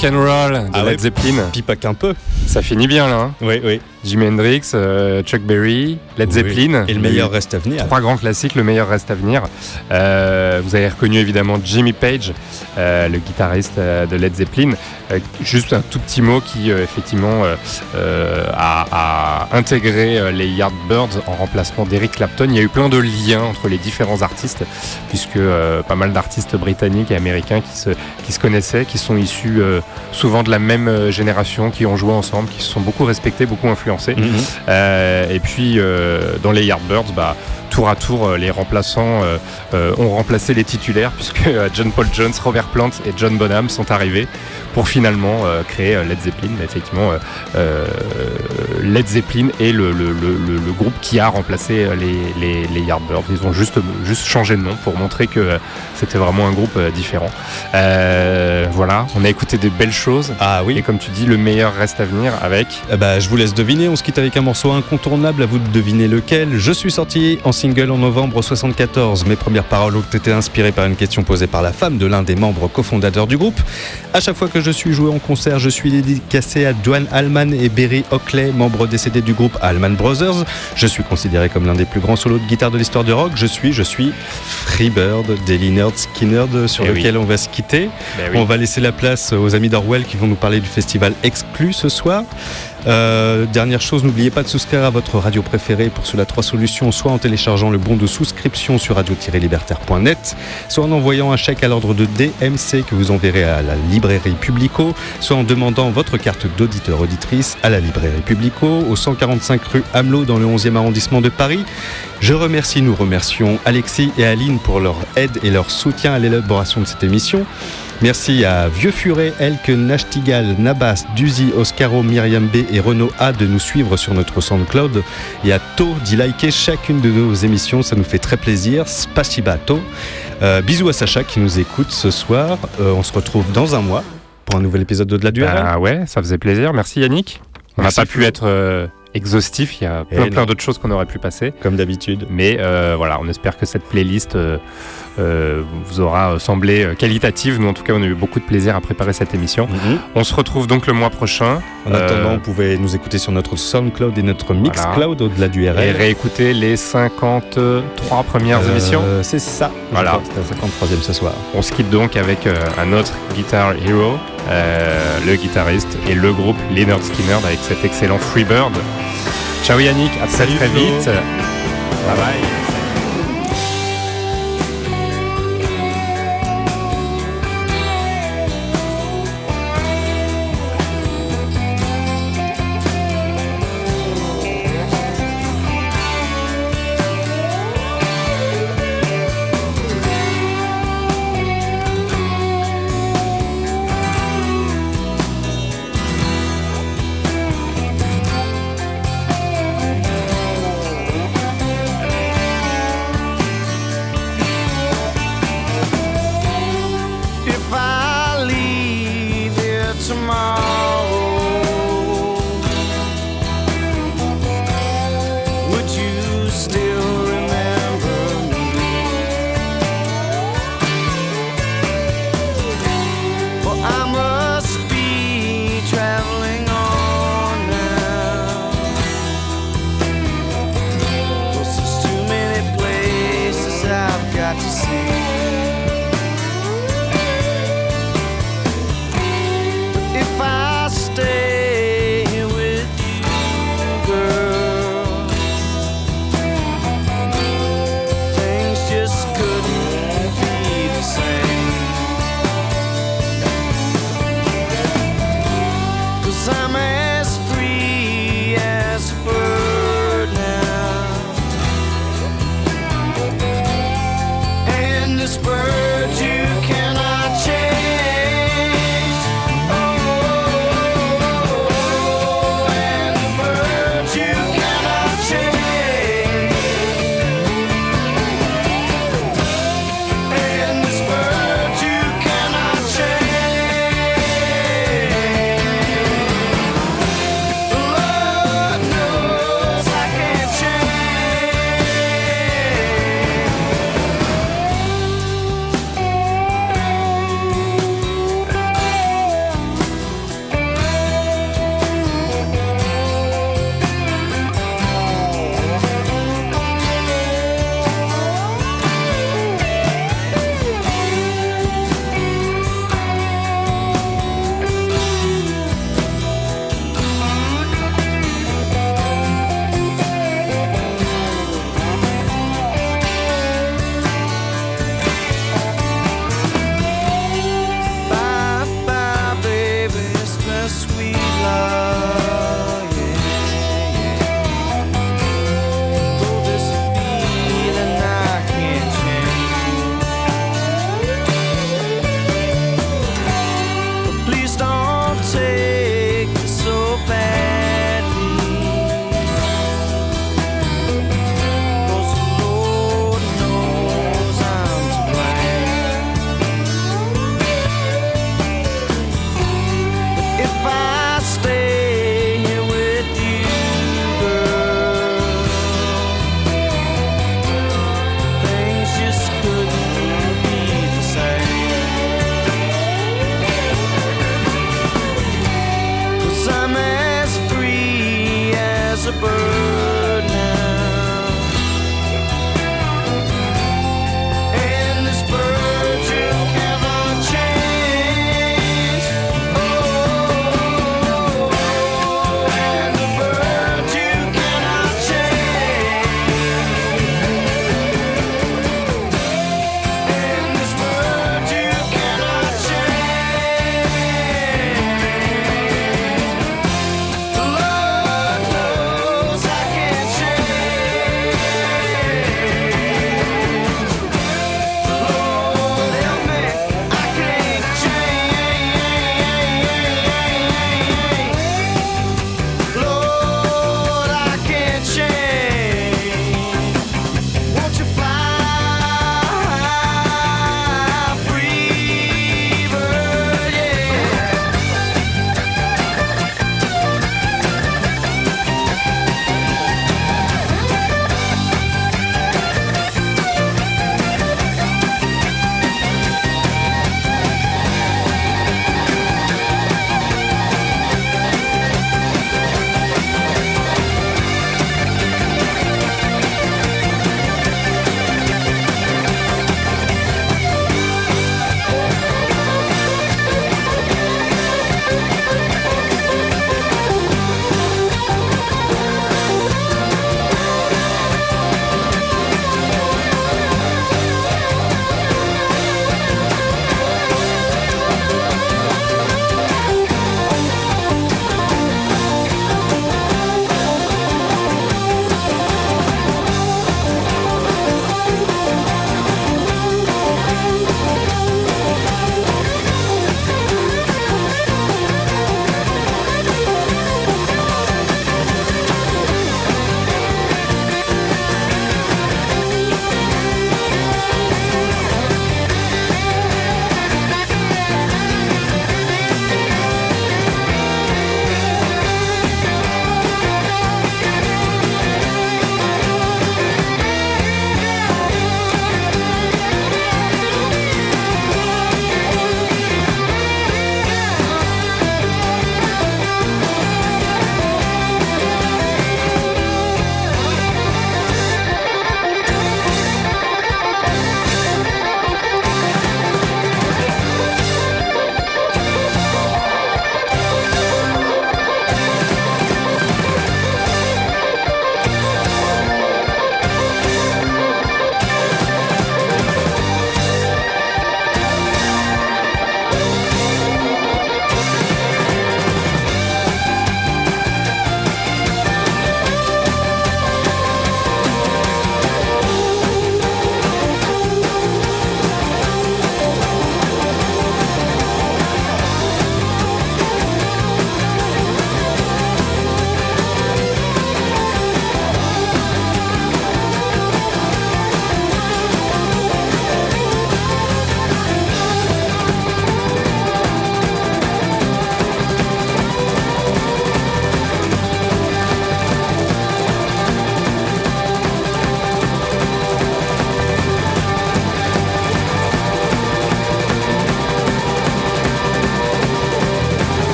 Rock and roll de
Ah
Led
ouais.
Zeppelin.
Pipac un peu.
Ça finit bien là. hein.
Oui, oui.
Jimi Hendrix, euh, Chuck Berry, Led
Oui.
Zeppelin.
Et le meilleur reste à venir.
Trois grands classiques, le meilleur reste à venir. Euh, vous avez reconnu évidemment Jimmy Page, euh, le guitariste de Led Zeppelin. Juste un tout petit mot qui effectivement a, a intégré les Yardbirds en remplacement d'Eric Clapton. Il y a eu plein de liens entre les différents artistes, puisque pas mal d'artistes britanniques et américains qui se, qui se connaissaient, qui sont issus euh, souvent de la même euh, génération, qui ont joué ensemble, qui se sont beaucoup respectés, beaucoup influencés.
Mhm.
Euh, et puis dans les Yardbirds, bah, tour à tour, les remplaçants ont remplacé les titulaires puisque John Paul Jones, Robert Plant et John Bonham sont arrivés pour finalement créer Led Zeppelin. Effectivement, Led Zeppelin est le, le- le- le- le groupe qui a remplacé euh, les, les, les Yardbirds. Ils ont juste, juste changé de nom pour montrer que euh, c'était vraiment un groupe euh, différent. Euh, voilà, on a écouté des belles choses.
Ah oui.
Et comme tu dis, le meilleur reste à venir avec?
Eh bah, je vous laisse deviner, on se quitte avec un morceau incontournable, à vous de deviner lequel. Je suis sorti en single en novembre 74. Mes premières paroles ont été inspirées par une question posée par la femme de l'un des membres cofondateurs du groupe. À chaque fois que je suis joué en concert, je suis dédicacé à Dwan Allman et Berry Oakley, membres décédés du groupe Allman Brothers. Je suis considéré comme l'un des plus grands solos de guitare de l'histoire de rock. Je suis, je suis Freebird des Lynyrd Skynyrd sur
Eh oui.
lequel on va se quitter.
Ben oui.
On va laisser la place aux amis d'Orwell qui vont nous parler du festival exclu ce soir. Euh, dernière chose, n'oubliez pas de souscrire à votre radio préférée. Pour cela, trois solutions soit en téléchargeant le bon de souscription sur radio-libertaire.net, soit en envoyant un chèque à l'ordre de DMC que vous enverrez à la librairie Publico, soit en demandant votre carte d'auditeur-auditrice à la librairie Publico, au 145 rue Hamelot dans le 11e arrondissement de Paris. Je remercie, nous remercions Alexis et Aline pour leur aide et leur soutien à l'élaboration de cette émission. Merci à Vieux Furet, Elke, Nachtigal, Nabas, Duzi, Oscaro, Myriam B et Renaud A de nous suivre sur notre SoundCloud et à To d'y liker chacune de nos émissions, ça nous fait très plaisir. Spasiba To. Euh, bisous à Sacha qui nous écoute ce soir. Euh, on se retrouve dans un mois pour un nouvel épisode de De la Duel.
Bah ouais, ça faisait plaisir. Merci Yannick. On n'a pas pu être euh, exhaustif. Il y a
Eh
plein, plein d'autres choses qu'on aurait pu passer.
Comme d'habitude.
Mais euh, voilà, on espère que cette playlist euh, vous aura euh, semblé euh, qualitative. Nous, en tout cas, on a eu beaucoup de plaisir à préparer cette émission.
Mhm.
On se retrouve donc le mois prochain.
En
Euh,
attendant, vous pouvez nous écouter sur notre SoundCloud et notre Mixcloud au-delà du
et
RL.
réécouter les 53 premières
Euh,
émissions.
C'est ça.
Voilà.
C'était la 53e ce soir.
On se quitte donc avec euh, un autre Guitar Hero, euh, le guitariste et le groupe Leonard Skinner avec cet excellent Freebird. Ciao Yannick, à très
Salut
très vite. Bye bye.